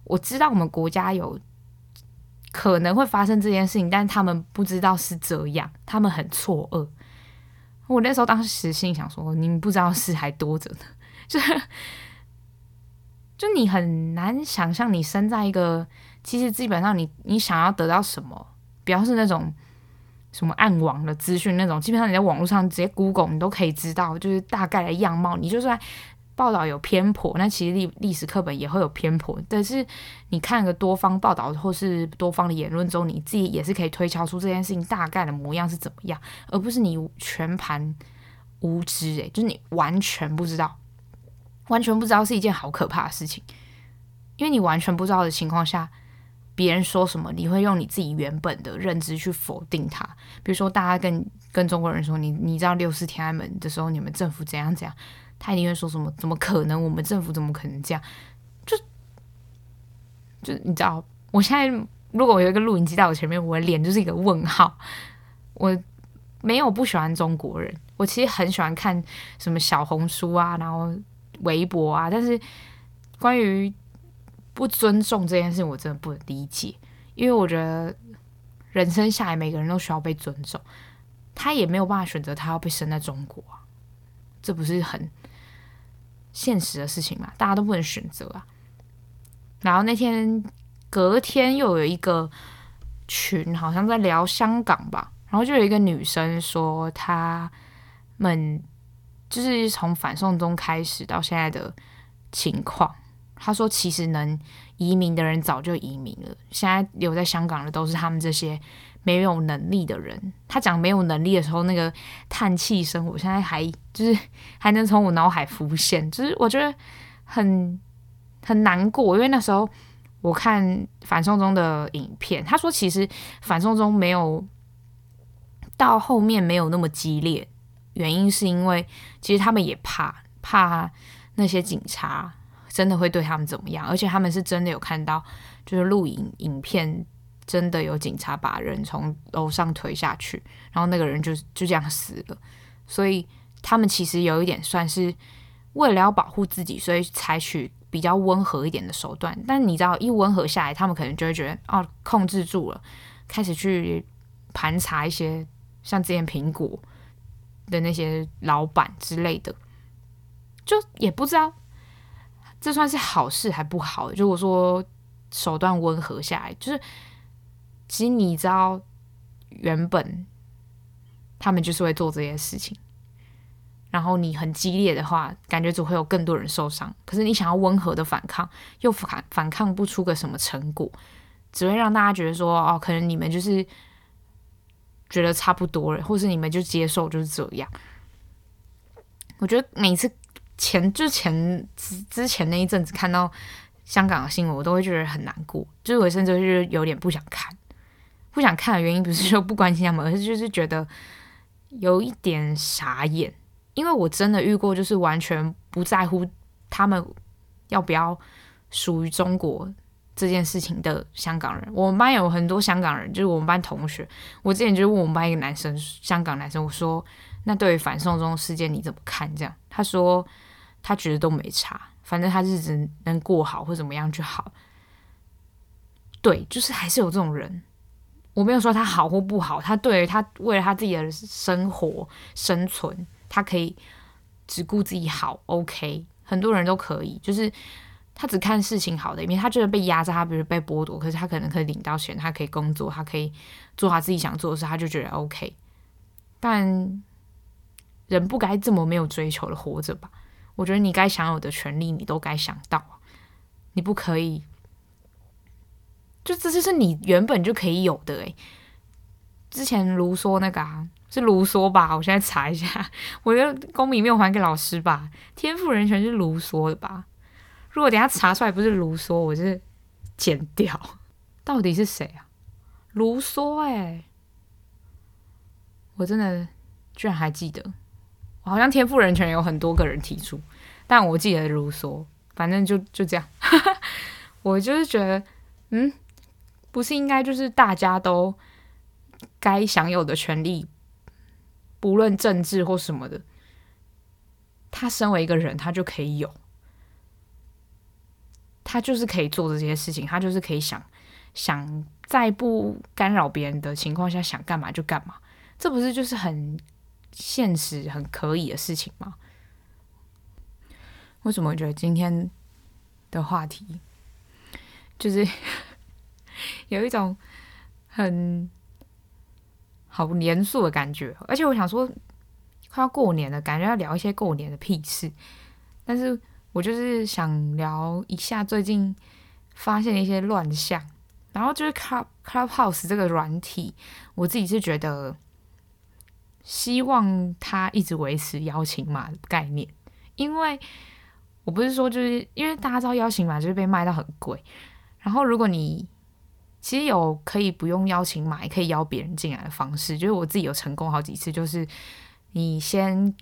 我知道我们国家有可能会发生这件事情，但他们不知道是这样，他们很错愕。我那时候当时心想说，你们不知道事还多着呢，就 是就你很难想象，你生在一个其实基本上你你想要得到什么，比方是那种什么暗网的资讯那种，基本上你在网络上直接 Google 你都可以知道，就是大概的样貌，你就算。报道有偏颇，那其实历历史课本也会有偏颇。但是你看个多方报道或是多方的言论中，你自己也是可以推敲出这件事情大概的模样是怎么样，而不是你全盘无知。诶，就是你完全不知道，完全不知道是一件好可怕的事情。因为你完全不知道的情况下，别人说什么，你会用你自己原本的认知去否定他。比如说，大家跟跟中国人说，你你知道六四天安门的时候，你们政府怎样怎样。他一定会说什么？怎么可能？我们政府怎么可能这样？就就你知道，我现在如果我有一个录影机在我前面，我的脸就是一个问号。我没有不喜欢中国人，我其实很喜欢看什么小红书啊，然后微博啊。但是关于不尊重这件事，我真的不能理解，因为我觉得人生下来每个人都需要被尊重。他也没有办法选择他要被生在中国啊，这不是很？现实的事情嘛，大家都不能选择啊。然后那天隔天又有一个群，好像在聊香港吧。然后就有一个女生说，他们就是从反送中开始到现在的情况。他说，其实能移民的人早就移民了，现在留在香港的都是他们这些。没有能力的人，他讲没有能力的时候，那个叹气声，我现在还就是还能从我脑海浮现，就是我觉得很很难过，因为那时候我看反送中的影片，他说其实反送中没有到后面没有那么激烈，原因是因为其实他们也怕怕那些警察真的会对他们怎么样，而且他们是真的有看到就是录影影片。真的有警察把人从楼上推下去，然后那个人就就这样死了。所以他们其实有一点算是为了要保护自己，所以采取比较温和一点的手段。但你知道，一温和下来，他们可能就会觉得哦，控制住了，开始去盘查一些像之前苹果的那些老板之类的，就也不知道这算是好事还不好。如果说手段温和下来，就是。其实你知道，原本他们就是会做这些事情，然后你很激烈的话，感觉只会有更多人受伤。可是你想要温和的反抗，又反反抗不出个什么成果，只会让大家觉得说，哦，可能你们就是觉得差不多了，或是你们就接受就是这样。我觉得每次前之前之之前那一阵子看到香港的新闻，我都会觉得很难过，就是我甚至就是有点不想看。不想看的原因不是说不关心他们，而是就是觉得有一点傻眼，因为我真的遇过，就是完全不在乎他们要不要属于中国这件事情的香港人。我们班有很多香港人，就是我们班同学。我之前就问我们班一个男生，香港男生，我说：“那对于反送中事件你怎么看？”这样他说他觉得都没差，反正他日子能过好或怎么样就好。对，就是还是有这种人。我没有说他好或不好，他对他为了他自己的生活生存，他可以只顾自己好，OK，很多人都可以，就是他只看事情好的一面，他觉得被压榨，他比如被剥夺，可是他可能可以领到钱，他可以工作，他可以做他自己想做的事，他就觉得 OK。但人不该这么没有追求的活着吧？我觉得你该享有的权利，你都该想到，你不可以。就这就是你原本就可以有的诶，之前卢梭那个啊，是卢梭吧？我现在查一下，我觉得公民没有还给老师吧？天赋人权是卢梭的吧？如果等下查出来不是卢梭，我是剪掉。到底是谁啊？卢梭哎，我真的居然还记得。我好像天赋人权有很多个人提出，但我记得卢梭。反正就就这样，我就是觉得，嗯，不是应该就是大家都该享有的权利，不论政治或什么的，他身为一个人，他就可以有，他就是可以做这些事情，他就是可以想想在不干扰别人的情况下想干嘛就干嘛，这不是就是很现实、很可以的事情吗？为什么我觉得今天的话题就是 有一种很好严肃的感觉？而且我想说，快要过年了，感觉要聊一些过年的屁事。但是我就是想聊一下最近发现的一些乱象，然后就是 Club Clubhouse 这个软体，我自己是觉得希望它一直维持邀请码概念，因为。我不是说，就是因为大家知道邀请码就是被卖到很贵，然后如果你其实有可以不用邀请码，也可以邀别人进来的方式，就是我自己有成功好几次，就是你先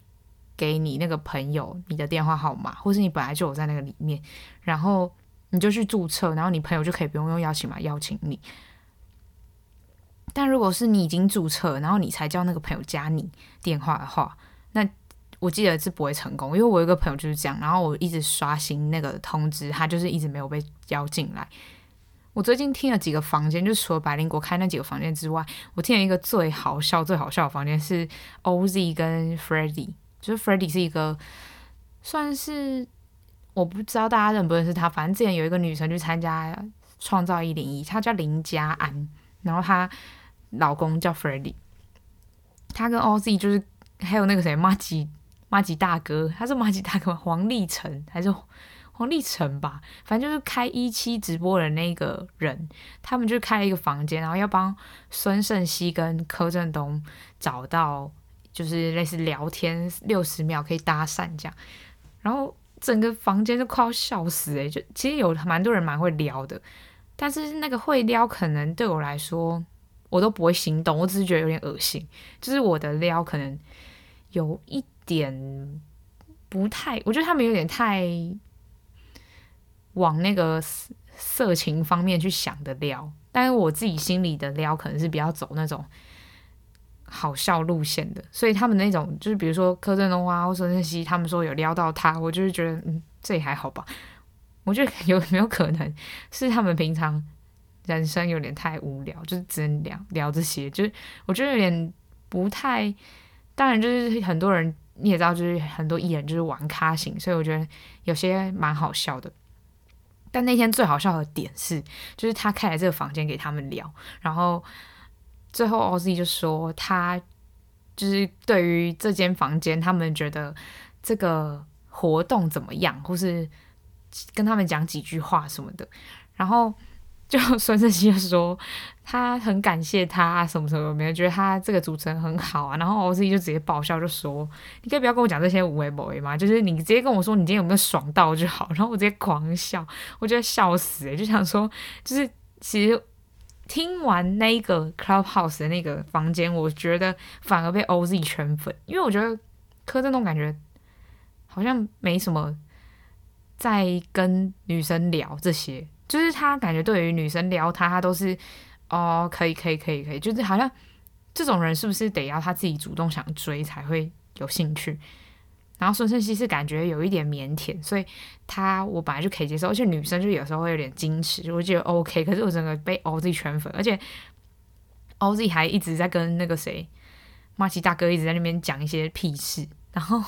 给你那个朋友你的电话号码，或是你本来就有在那个里面，然后你就去注册，然后你朋友就可以不用用邀请码邀请你。但如果是你已经注册，然后你才叫那个朋友加你电话的话，那我记得是不会成功，因为我有一个朋友就是这样，然后我一直刷新那个通知，他就是一直没有被邀进来。我最近听了几个房间，就除了百灵果开那几个房间之外，我听了一个最好笑、最好笑的房间是 OZ 跟 Freddy，就是 Freddy 是一个算是我不知道大家认不认识他，反正之前有一个女生去参加创造一零一，她叫林佳安，然后她老公叫 Freddy，她跟 OZ 就是还有那个谁，麻吉。麻吉大哥，他是麻吉大哥？黄立成还是黄立成吧？反正就是开一期直播的那个人，他们就开了一个房间，然后要帮孙胜熙跟柯震东找到，就是类似聊天六十秒可以搭讪这样。然后整个房间就快要笑死诶、就其实有蛮多人蛮会撩的，但是那个会撩可能对我来说我都不会心动，我只是觉得有点恶心。就是我的撩可能有一。点不太，我觉得他们有点太往那个色情方面去想的撩，但是我自己心里的撩可能是比较走那种好笑路线的，所以他们那种就是比如说柯震东啊或孙胜熙，他们说有撩到他，我就是觉得嗯，这也还好吧。我觉得有没有可能是他们平常人生有点太无聊，就是只能聊聊这些，就是我觉得有点不太，当然就是很多人。你也知道，就是很多艺人就是玩咖型，所以我觉得有些蛮好笑的。但那天最好笑的点是，就是他开了这个房间给他们聊，然后最后 OZ 就说他就是对于这间房间，他们觉得这个活动怎么样，或是跟他们讲几句话什么的，然后。就孙正熙就说他很感谢他什么什么没有，觉得他这个主持人很好啊。然后 OZ 就直接爆笑就说：“你可以不要跟我讲这些无谓不为嘛？就是你直接跟我说你今天有没有爽到就好。”然后我直接狂笑，我觉得笑死诶、就想说就是其实听完那个 Clubhouse 的那个房间，我觉得反而被 OZ 圈粉，因为我觉得柯震东感觉好像没什么在跟女生聊这些。就是他感觉对于女生撩他，他都是哦，可以可以可以可以，就是好像这种人是不是得要他自己主动想追才会有兴趣？然后孙胜熙是感觉有一点腼腆，所以他我本来就可以接受，而且女生就有时候会有点矜持，我觉得 OK。可是我整个被 OZ 圈粉，而且 OZ 还一直在跟那个谁麻吉大哥一直在那边讲一些屁事，然后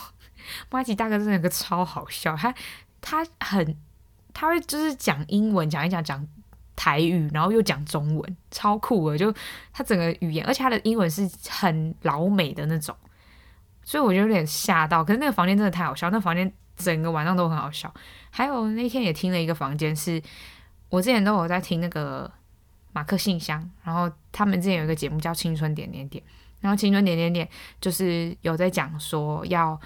麻吉大哥真的个超好笑，他他很。他会就是讲英文，讲一讲讲台语，然后又讲中文，超酷的。就他整个语言，而且他的英文是很老美的那种，所以我就有点吓到。可是那个房间真的太好笑，那房间整个晚上都很好笑。还有那天也听了一个房间，是我之前都有在听那个马克信箱，然后他们之前有一个节目叫《青春点点点》，然后《青春点点点》就是有在讲说要。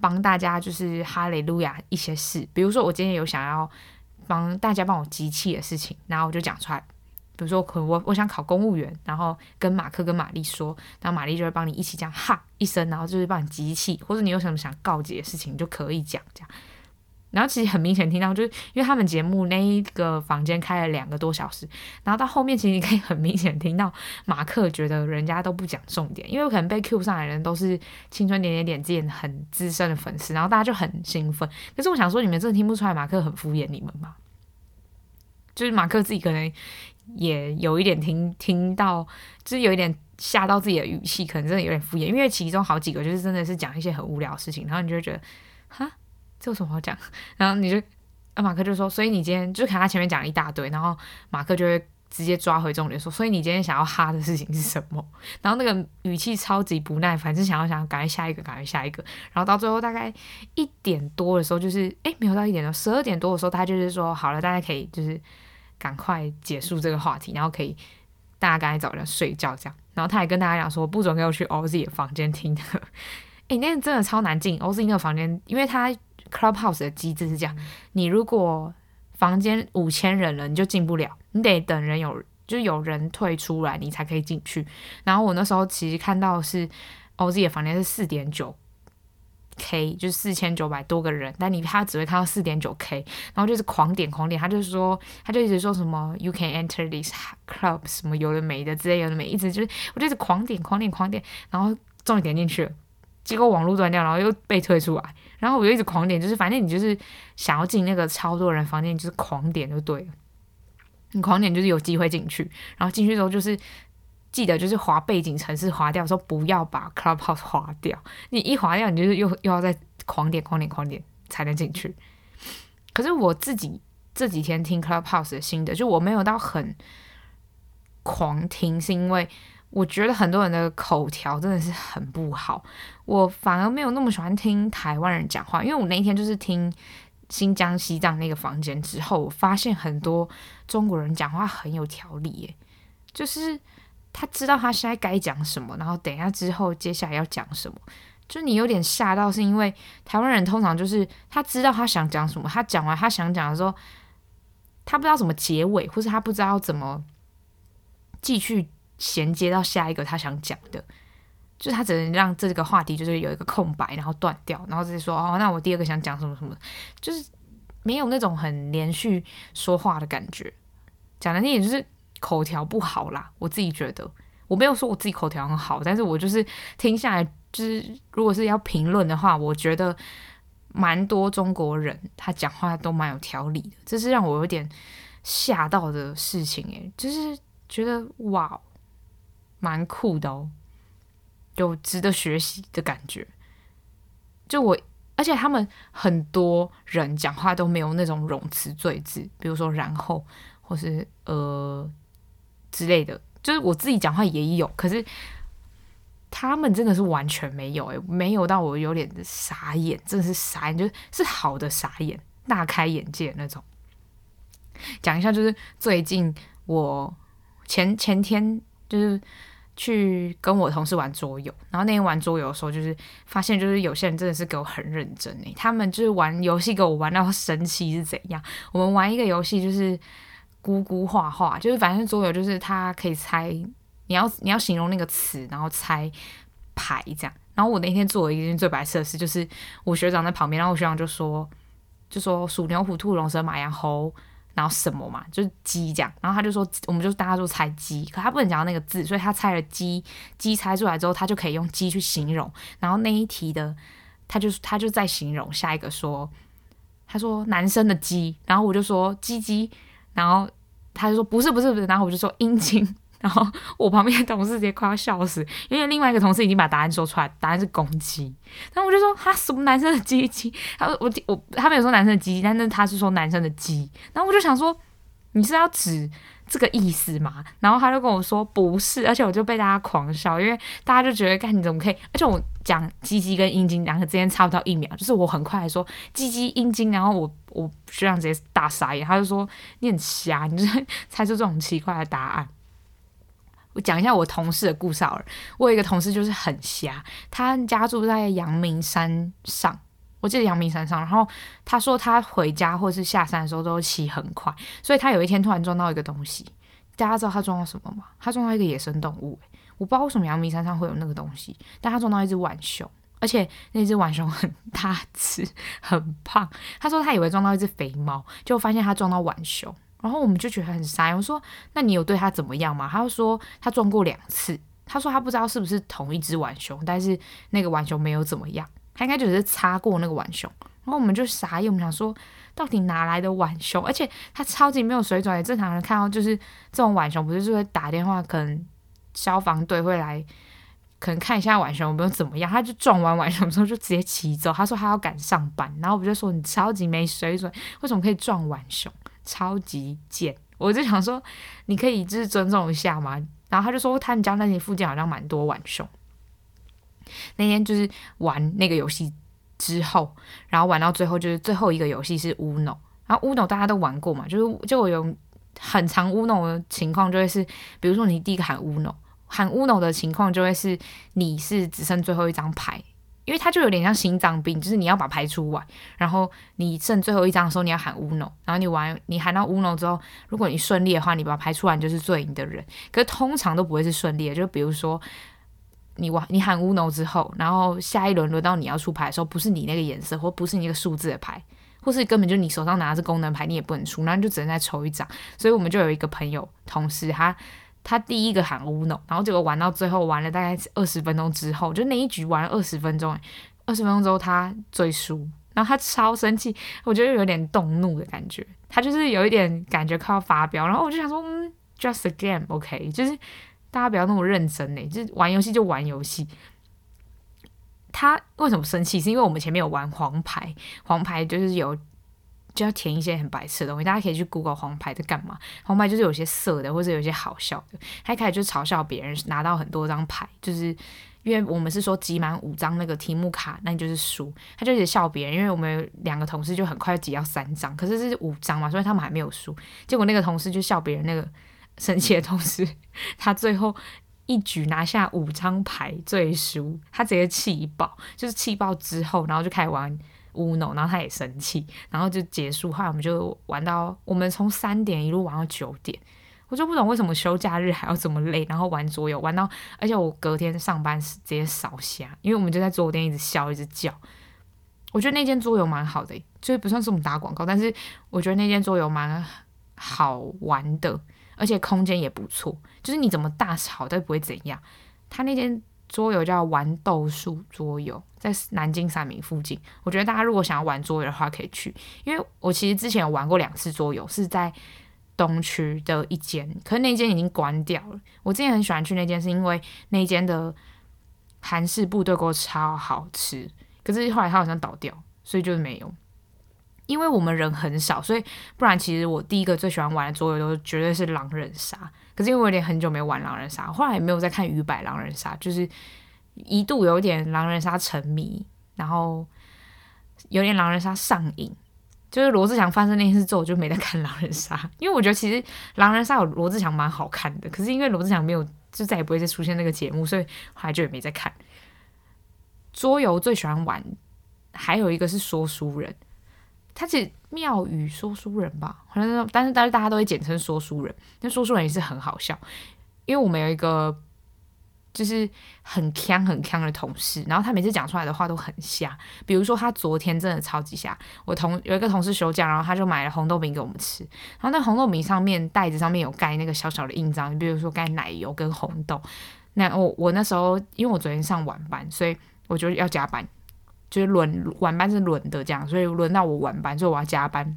帮大家就是哈利路亚一些事，比如说我今天有想要帮大家帮我集气的事情，然后我就讲出来。比如说，可我我想考公务员，然后跟马克跟玛丽说，然后玛丽就会帮你一起讲哈一声，然后就是帮你集气，或者你有什么想告解的事情，就可以讲这样。然后其实很明显听到，就是因为他们节目那一个房间开了两个多小时，然后到后面其实你可以很明显听到马克觉得人家都不讲重点，因为可能被 Q 上来的人都是青春点点点之前很资深的粉丝，然后大家就很兴奋。可是我想说，你们真的听不出来马克很敷衍你们吗？就是马克自己可能。也有一点听听到，就是有一点吓到自己的语气，可能真的有点敷衍。因为其中好几个就是真的是讲一些很无聊的事情，然后你就觉得，哈，这有什么好讲？然后你就，啊，马克就说，所以你今天就看他前面讲了一大堆，然后马克就会直接抓回重点说，所以你今天想要哈的事情是什么？然后那个语气超级不耐烦，就想要想要赶快下一个，赶快下一个。然后到最后大概一点多的时候，就是诶，没有到一点多，十二点多的时候，他就是说，好了，大家可以就是。赶快结束这个话题，然后可以大家赶紧早点睡觉，这样。然后他还跟大家讲说，不准给我去 OZ 的房间听的。诶，那真的超难进 OZ 那个房间，因为他 Clubhouse 的机制是这样：你如果房间五千人了，你就进不了，你得等人有，就有人退出来，你才可以进去。然后我那时候其实看到是 OZ 的房间是四点九。K 就是四千九百多个人，但你他只会看到四点九 K，然后就是狂点狂点，他就说，他就一直说什么 You can enter this club，什么有的没的之类有的没，一直就是我就一直狂点狂点狂点，然后终于点进去了，结果网络断掉，然后又被退出来，然后我就一直狂点，就是反正你就是想要进那个超多人房间，就是狂点就对了，你狂点就是有机会进去，然后进去之后就是。记得就是划背景城市划掉，说不要把 Clubhouse 划掉。你一划掉，你就是又又要再狂点狂点狂点才能进去。可是我自己这几天听 Clubhouse 的心得，就我没有到很狂听，是因为我觉得很多人的口条真的是很不好。我反而没有那么喜欢听台湾人讲话，因为我那一天就是听新疆、西藏那个房间之后，我发现很多中国人讲话很有条理，耶，就是。他知道他现在该讲什么，然后等一下之后接下来要讲什么，就你有点吓到，是因为台湾人通常就是他知道他想讲什么，他讲完他想讲的时候，他不知道怎么结尾，或是他不知道怎么继续衔接到下一个他想讲的，就是他只能让这个话题就是有一个空白，然后断掉，然后直接说哦，那我第二个想讲什么什么，就是没有那种很连续说话的感觉，讲的那也就是。口条不好啦，我自己觉得，我没有说我自己口条很好，但是我就是听下来，就是如果是要评论的话，我觉得蛮多中国人他讲话都蛮有条理的，这是让我有点吓到的事情诶，就是觉得哇，蛮酷的哦，有值得学习的感觉。就我，而且他们很多人讲话都没有那种冗词赘字，比如说然后或是呃。之类的，就是我自己讲话也有，可是他们真的是完全没有，诶，没有到我有点傻眼，真的是傻眼，就是好的傻眼，大开眼界那种。讲一下，就是最近我前前天就是去跟我同事玩桌游，然后那天玩桌游的时候，就是发现就是有些人真的是给我很认真诶，他们就是玩游戏给我玩到神奇是怎样？我们玩一个游戏就是。咕咕画画，就是反正桌游就是他可以猜，你要你要形容那个词，然后猜牌这样。然后我那天做了一件最白痴的事，就是我学长在旁边，然后我学长就说，就说鼠牛虎兔龙蛇马羊猴，然后什么嘛，就是鸡这样。然后他就说，我们就大家都猜鸡，可他不能讲到那个字，所以他猜了鸡，鸡猜出来之后，他就可以用鸡去形容。然后那一题的，他就他就在形容下一个说，他说男生的鸡，然后我就说鸡鸡。然后他就说不是不是不是，然后我就说阴茎，然后我旁边的同事直接快要笑死，因为另外一个同事已经把答案说出来，答案是公鸡。然后我就说他什么男生的鸡鸡？他说我我他没有说男生的鸡鸡，但是他是说男生的鸡。然后我就想说你是要指这个意思吗？然后他就跟我说不是，而且我就被大家狂笑，因为大家就觉得干你怎么可以？而且我讲鸡鸡跟阴茎两个之间差不到一秒，就是我很快说鸡鸡阴茎，然后我。我学长直接大傻眼，他就说你很瞎，你就猜出这种奇怪的答案。我讲一下我同事的故事好了。我有一个同事就是很瞎，他家住在阳明山上，我记得阳明山上。然后他说他回家或是下山的时候都骑很快，所以他有一天突然撞到一个东西。大家知道他撞到什么吗？他撞到一个野生动物。我不知道为什么阳明山上会有那个东西，但他撞到一只浣熊，而且那只浣熊很大只，很胖。他说他以为撞到一只肥猫，就发现他撞到浣熊。然后我们就觉得很傻。我说：“那你有对他怎么样吗？”他就说他撞过两次。他说他不知道是不是同一只浣熊，但是那个浣熊没有怎么样，他应该只是擦过那个浣熊。然后我们就傻眼，我们想说到底哪来的浣熊？而且他超级没有水准。也正常人看到就是这种浣熊，不是就会打电话，可能消防队会来，可能看一下浣熊有没有怎么样。他就撞完浣熊之后就直接骑走。他说他要赶上班。然后我就说你超级没水准，为什么可以撞浣熊？超级贱，我就想说，你可以就是尊重一下嘛。然后他就说，他们家那里附近好像蛮多浣熊。那天就是玩那个游戏之后，然后玩到最后就是最后一个游戏是 Uno，然后 Uno 大家都玩过嘛，就是就有很长 Uno 的情况就会是，比如说你第一个喊 Uno，喊 Uno 的情况就会是你是只剩最后一张牌。因为它就有点像心脏病，就是你要把牌出完，然后你剩最后一张的时候，你要喊 Uno，然后你玩，你喊到 Uno 之后，如果你顺利的话，你把牌出完就是最赢的人。可是通常都不会是顺利的，就比如说你玩，你喊 Uno 之后，然后下一轮轮到你要出牌的时候，不是你那个颜色，或不是你那个数字的牌，或是根本就你手上拿的是功能牌，你也不能出，然后就只能再抽一张。所以我们就有一个朋友同事他。他第一个喊 Uno，然后结果玩到最后玩了大概二十分钟之后，就那一局玩了二十分钟，二十分钟之后他最输，然后他超生气，我觉得有点动怒的感觉，他就是有一点感觉快要发飙，然后我就想说，嗯，just a game，OK，就是大家不要那么认真呢，就玩游戏就玩游戏。他为什么生气？是因为我们前面有玩黄牌，黄牌就是有。就要填一些很白痴的东西，大家可以去 Google 黄牌在干嘛？黄牌就是有些色的，或者有些好笑的。他一开始就嘲笑别人拿到很多张牌，就是因为我们是说集满五张那个题目卡，那你就是输。他就一直笑别人，因为我们两个同事就很快集到三张，可是是五张嘛，所以他们还没有输。结果那个同事就笑别人，那个生气的同时，他最后一局拿下五张牌最输，他直接气爆，就是气爆之后，然后就开始玩。Uno，然后他也生气，然后就结束。后来我们就玩到，我们从三点一路玩到九点，我就不懂为什么休假日还要这么累，然后玩桌游玩到，而且我隔天上班时直接烧瞎，因为我们就在桌店一直笑一直叫。我觉得那间桌游蛮好的，就是不算是我们打广告，但是我觉得那间桌游蛮好玩的，而且空间也不错，就是你怎么大吵都不会怎样。他那间。桌游叫玩豆树桌游，在南京三民附近。我觉得大家如果想要玩桌游的话，可以去。因为我其实之前有玩过两次桌游，是在东区的一间，可是那间已经关掉了。我之前很喜欢去那间，是因为那间的韩式部队锅超好吃。可是后来它好像倒掉，所以就是没有。因为我们人很少，所以不然其实我第一个最喜欢玩的桌游都绝对是狼人杀。可是因为我有点很久没玩狼人杀，后来也没有再看鱼摆狼人杀，就是一度有点狼人杀沉迷，然后有点狼人杀上瘾。就是罗志祥发生那件事之后，我就没再看狼人杀，因为我觉得其实狼人杀有罗志祥蛮好看的。可是因为罗志祥没有，就再也不会再出现那个节目，所以后来就也没再看。桌游最喜欢玩，还有一个是说书人。他是庙宇说书人吧，好像，但是但是大家都会简称说书人。那说书人也是很好笑，因为我们有一个就是很锵很锵的同事，然后他每次讲出来的话都很瞎。比如说他昨天真的超级瞎，我同有一个同事休假，然后他就买了红豆饼给我们吃，然后那红豆饼上面袋子上面有盖那个小小的印章，你比如说盖奶油跟红豆。那我我那时候因为我昨天上晚班，所以我就要加班。就是轮晚班是轮的这样，所以轮到我晚班，所以我要加班。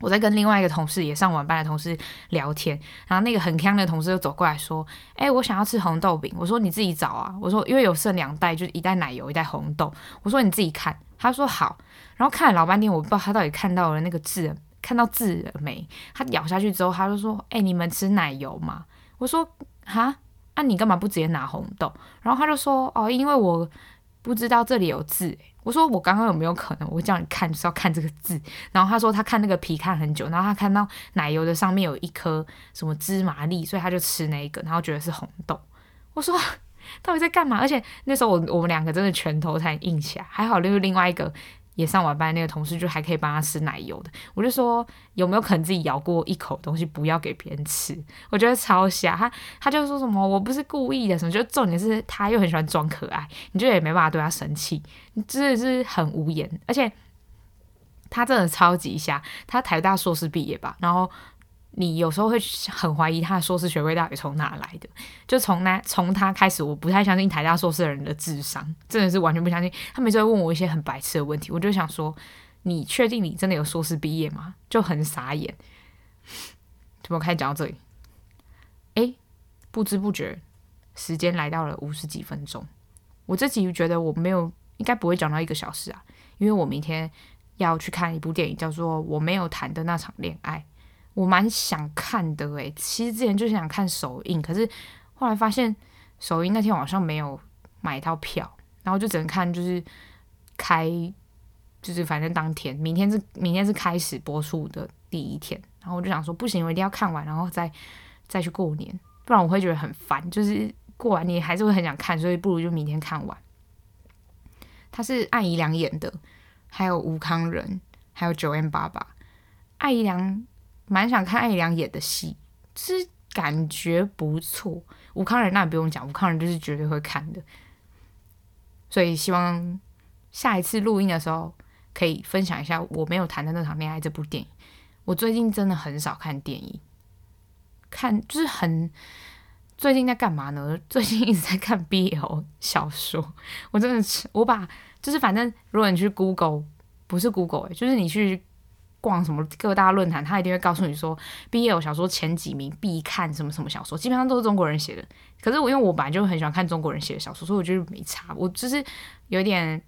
我在跟另外一个同事也上晚班的同事聊天，然后那个很锵的同事就走过来说：“哎、我想要吃红豆饼。”我说：“你自己找啊。”我说：“因为有剩两袋，就是一袋奶油，一袋红豆。”我说：“你自己看。”他说：“好。”然后看了老半天，我不知道他到底看到了那个字，看到字了没？他咬下去之后，他就说：“哎、你们吃奶油吗？”我说：“哈，那、你干嘛不直接拿红豆？”然后他就说：“哦，因为我。”不知道这里有字，我说我刚刚有没有可能？我叫你看是要看这个字，然后他说他看那个皮看很久，然后他看到奶油的上面有一颗什么芝麻粒，所以他就吃那个，然后觉得是红豆。我说到底在干嘛？而且那时候我我们两个真的拳头才硬起来，还好就是另外一个也上晚班那个同事就还可以帮他吃奶油的，我就说有没有可能自己咬过一口东西不要给别人吃？我觉得超瞎，他他就说什么我不是故意的。什么，就重点是他又很喜欢装可爱，你就也没办法对他生气，你真的是很无言，而且他真的超级瞎，他台大硕士毕业吧，然后。你有时候会很怀疑他的硕士学位到底从哪来的？就从那从他开始，我不太相信台大硕士的人的智商，真的是完全不相信。他每次会问我一些很白痴的问题，我就想说：你确定你真的有硕士毕业吗？就很傻眼。怎么开始讲到这里？哎，不知不觉时间来到了五十几分钟。我自己觉得我没有应该不会讲到一个小时啊，因为我明天要去看一部电影，叫做《我没有谈的那场恋爱》。我蛮想看的诶，其实之前就想看首映，可是后来发现首映那天晚上没有买到票，然后就只能看就是开，就是反正当天明天是明天是开始播出的第一天，然后我就想说不行，我一定要看完，然后再再去过年，不然我会觉得很烦，就是过完年还是会很想看，所以不如就明天看完。他是艾怡良演的，还有吴康仁，还有九 M 爸爸艾怡良。蛮想看艾良演的戏，就是感觉不错。吴康仁那不用讲，吴康仁就是绝对会看的。所以希望下一次录音的时候可以分享一下我没有谈的那场恋爱这部电影。我最近真的很少看电影，看就是很最近在干嘛呢？最近一直在看 BL 小说。我真的是我把就是反正如果你去 Google，不是 Google 欸，就是你去。逛什么各大论坛，他一定会告诉你说，BL 小说前几名必看什么什么小说，基本上都是中国人写的。可是我因为我本来就很喜欢看中国人写的小说，所以我觉得没差。我就是有点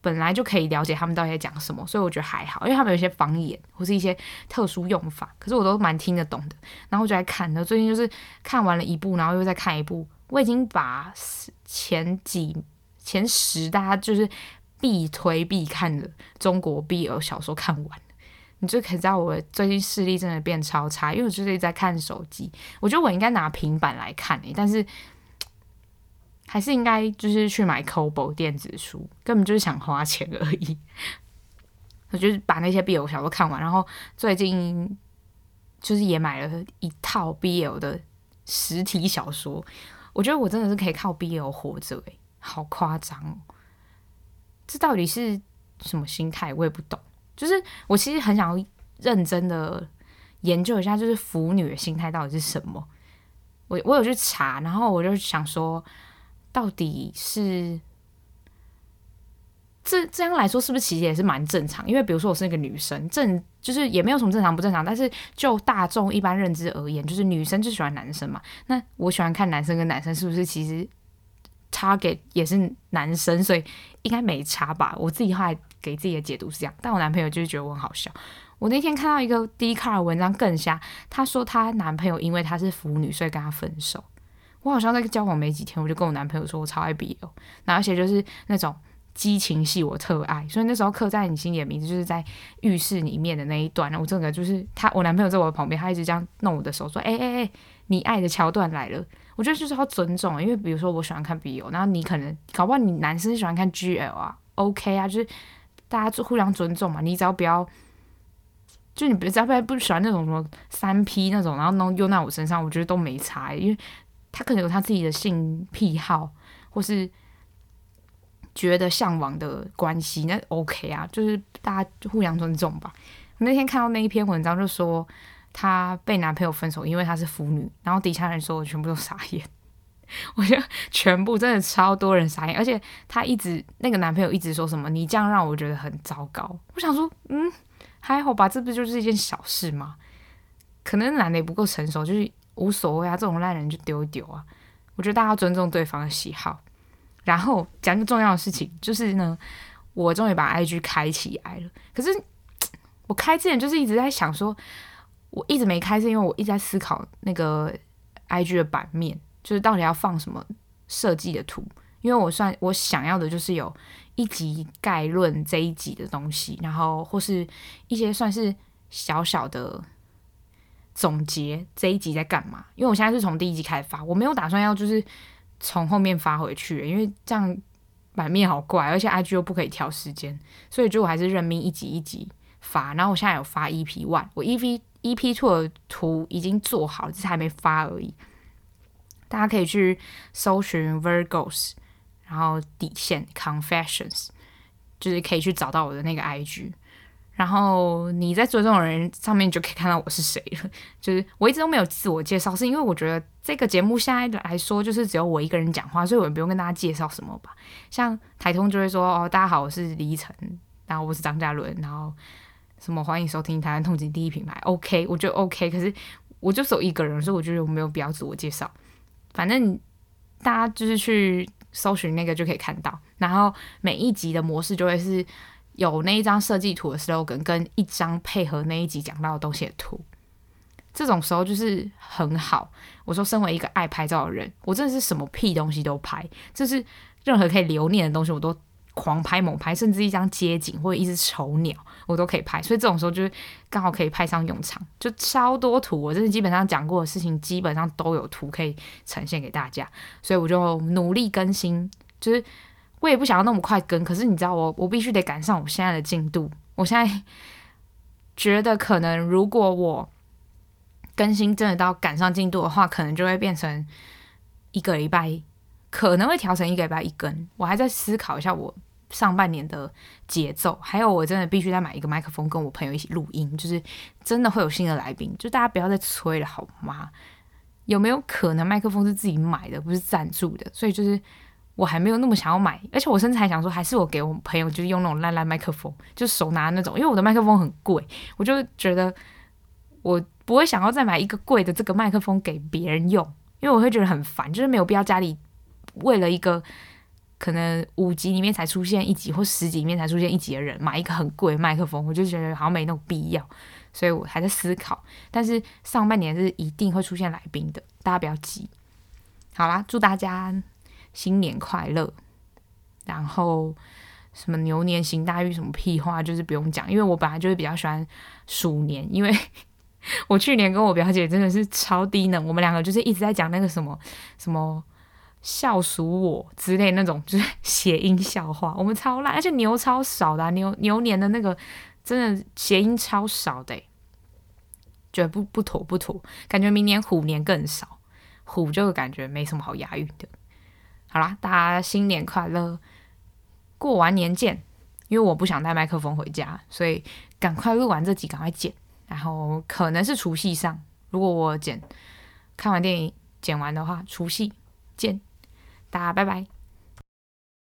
本来就可以了解他们到底在讲什么，所以我觉得还好，因为他们有一些方言或是一些特殊用法，可是我都蛮听得懂的。然后我就来看的，最近就是看完了一部，然后又再看一部。我已经把前几前十大家就是必推必看的中国 BL 小说看完。你就可以知道我最近视力真的变超差，因为我就是在看手机。我觉得我应该拿平板来看诶，但是还是应该就是去买 Kobo 电子书，根本就是想花钱而已。我就是把那些 BL 小说看完，然后最近就是也买了一套 BL 的实体小说。我觉得我真的是可以靠 BL 活着诶，好夸张哦！这到底是什么心态？我也不懂。就是我其实很想要认真的研究一下，就是腐女的心态到底是什么。我我有去查，然后我就想说，到底是这这样来说，是不是其实也是蛮正常？因为比如说我是一个女生，正就是也没有什么正常不正常，但是就大众一般认知而言，就是女生就喜欢男生嘛。那我喜欢看男生跟男生，是不是其实 target 也是男生，所以应该没差吧？我自己后来。给自己的解读是这样，但我男朋友就是觉得我很好笑。我那天看到一个 Dcard 的文章更瞎，她说她男朋友因为她是腐女，所以跟她分手。我好像在交往没几天，我就跟我男朋友说我超爱 BL，然后而且就是那种激情戏我特爱，所以那时候刻在你心里的名字就是在浴室里面的那一段。我整个就是他，我男朋友在我旁边，他一直这样弄我的手，说：“哎哎哎，你爱的桥段来了。”我觉得就是要尊重，因为比如说我喜欢看 BL，然后你可能搞不好你男生喜欢看 GL 啊，OK 啊，就是。大家就互相尊重嘛，你只要不要，就你不只要不要不喜欢那种什么三 P 那种，然后弄用在我身上，我觉得都没差，因为他可能有他自己的性癖好，或是觉得向往的关系，那 OK 啊，就是大家就互相尊重吧。那天看到那一篇文章，就说她被男朋友分手，因为她是腐女，然后底下人说我全部都傻眼。我觉得全部真的超多人傻眼，而且她一直那个男朋友一直说什么，你这样让我觉得很糟糕。我想说，嗯，还好吧，这不就是一件小事吗？可能男的也不够成熟，就是无所谓啊，这种烂人就丢一丢啊。我觉得大家要尊重对方的喜好。然后讲个重要的事情，就是呢，我终于把 IG 开起来了。可是我开之前就是一直在想说，我一直没开，是因为我一直在思考那个 IG 的版面。就是到底要放什么设计的图？因为我算我想要的就是有一集概论这一集的东西，然后或是一些算是小小的总结这一集在干嘛？因为我现在是从第一集开始发，我没有打算要就是从后面发回去，因为这样版面好怪，而且 IG 又不可以调时间，所以就我还是认命一集一集发。然后我现在有发 EP One，我 EP EP Two 的图已经做好，只是还没发而已。大家可以去搜寻 Virgos，然后底线 Confessions，就是可以去找到我的那个 IG。然后你在追踪的人上面就可以看到我是谁了。就是我一直都没有自我介绍，是因为我觉得这个节目现在来说就是只有我一个人讲话，所以我也不用跟大家介绍什么吧。像台通就会说：“哦，大家好，我是李晨，然后我是张嘉伦，然后什么欢迎收听台湾通勤第一品牌。”OK，我觉得 OK。可是我就只有一个人，所以我觉得我没有必要自我介绍。反正大家就是去搜寻那个就可以看到，然后每一集的模式就会是有那一张设计图的 slogan 跟一张配合那一集讲到的东西的图，这种时候就是很好。我说，身为一个爱拍照的人，我真的是什么屁东西都拍，就是任何可以留念的东西我都狂拍猛拍，甚至一张街景或者一只丑鸟。我都可以拍，所以这种时候就刚好可以派上用场，就超多图。我真的基本上讲过的事情，基本上都有图可以呈现给大家，所以我就努力更新。就是我也不想要那么快更，可是你知道我，我必须得赶上我现在的进度。我现在觉得可能如果我更新真的到赶上进度的话，可能就会变成一个礼拜，可能会调成一个礼拜一更。我还在思考一下我。上半年的节奏，还有我真的必须再买一个麦克风，跟我朋友一起录音，就是真的会有新的来宾，就大家不要再催了好吗？有没有可能麦克风是自己买的，不是赞助的？所以就是我还没有那么想要买，而且我甚至还想说，还是我给我朋友就是用那种烂烂麦克风，就手拿那种，因为我的麦克风很贵，我就觉得我不会想要再买一个贵的这个麦克风给别人用，因为我会觉得很烦，就是没有必要家里为了一个。可能五集里面才出现一集，或十集里面才出现一集的人，买一个很贵的麦克风，我就觉得好像没那种必要，所以我还在思考。但是上半年是一定会出现来宾的，大家不要急。好啦，祝大家新年快乐。然后什么牛年行大运，什么屁话就是不用讲，因为我本来就是比较喜欢鼠年，因为我去年跟我表姐真的是超低能，我们两个就是一直在讲那个什么什么。笑属我之类那种 就是谐音笑话，我们超烂，而且牛超少的，牛牛年的那个真的谐音超少的，觉得不不妥不妥，感觉明年虎年更少，虎就感觉没什么好押韵的。好啦，大家新年快乐，过完年见。因为我不想带麦克风回家，所以赶快录完这集，赶快剪，然后可能是除夕上，如果我剪看完电影剪完的话，除夕见。大家拜拜。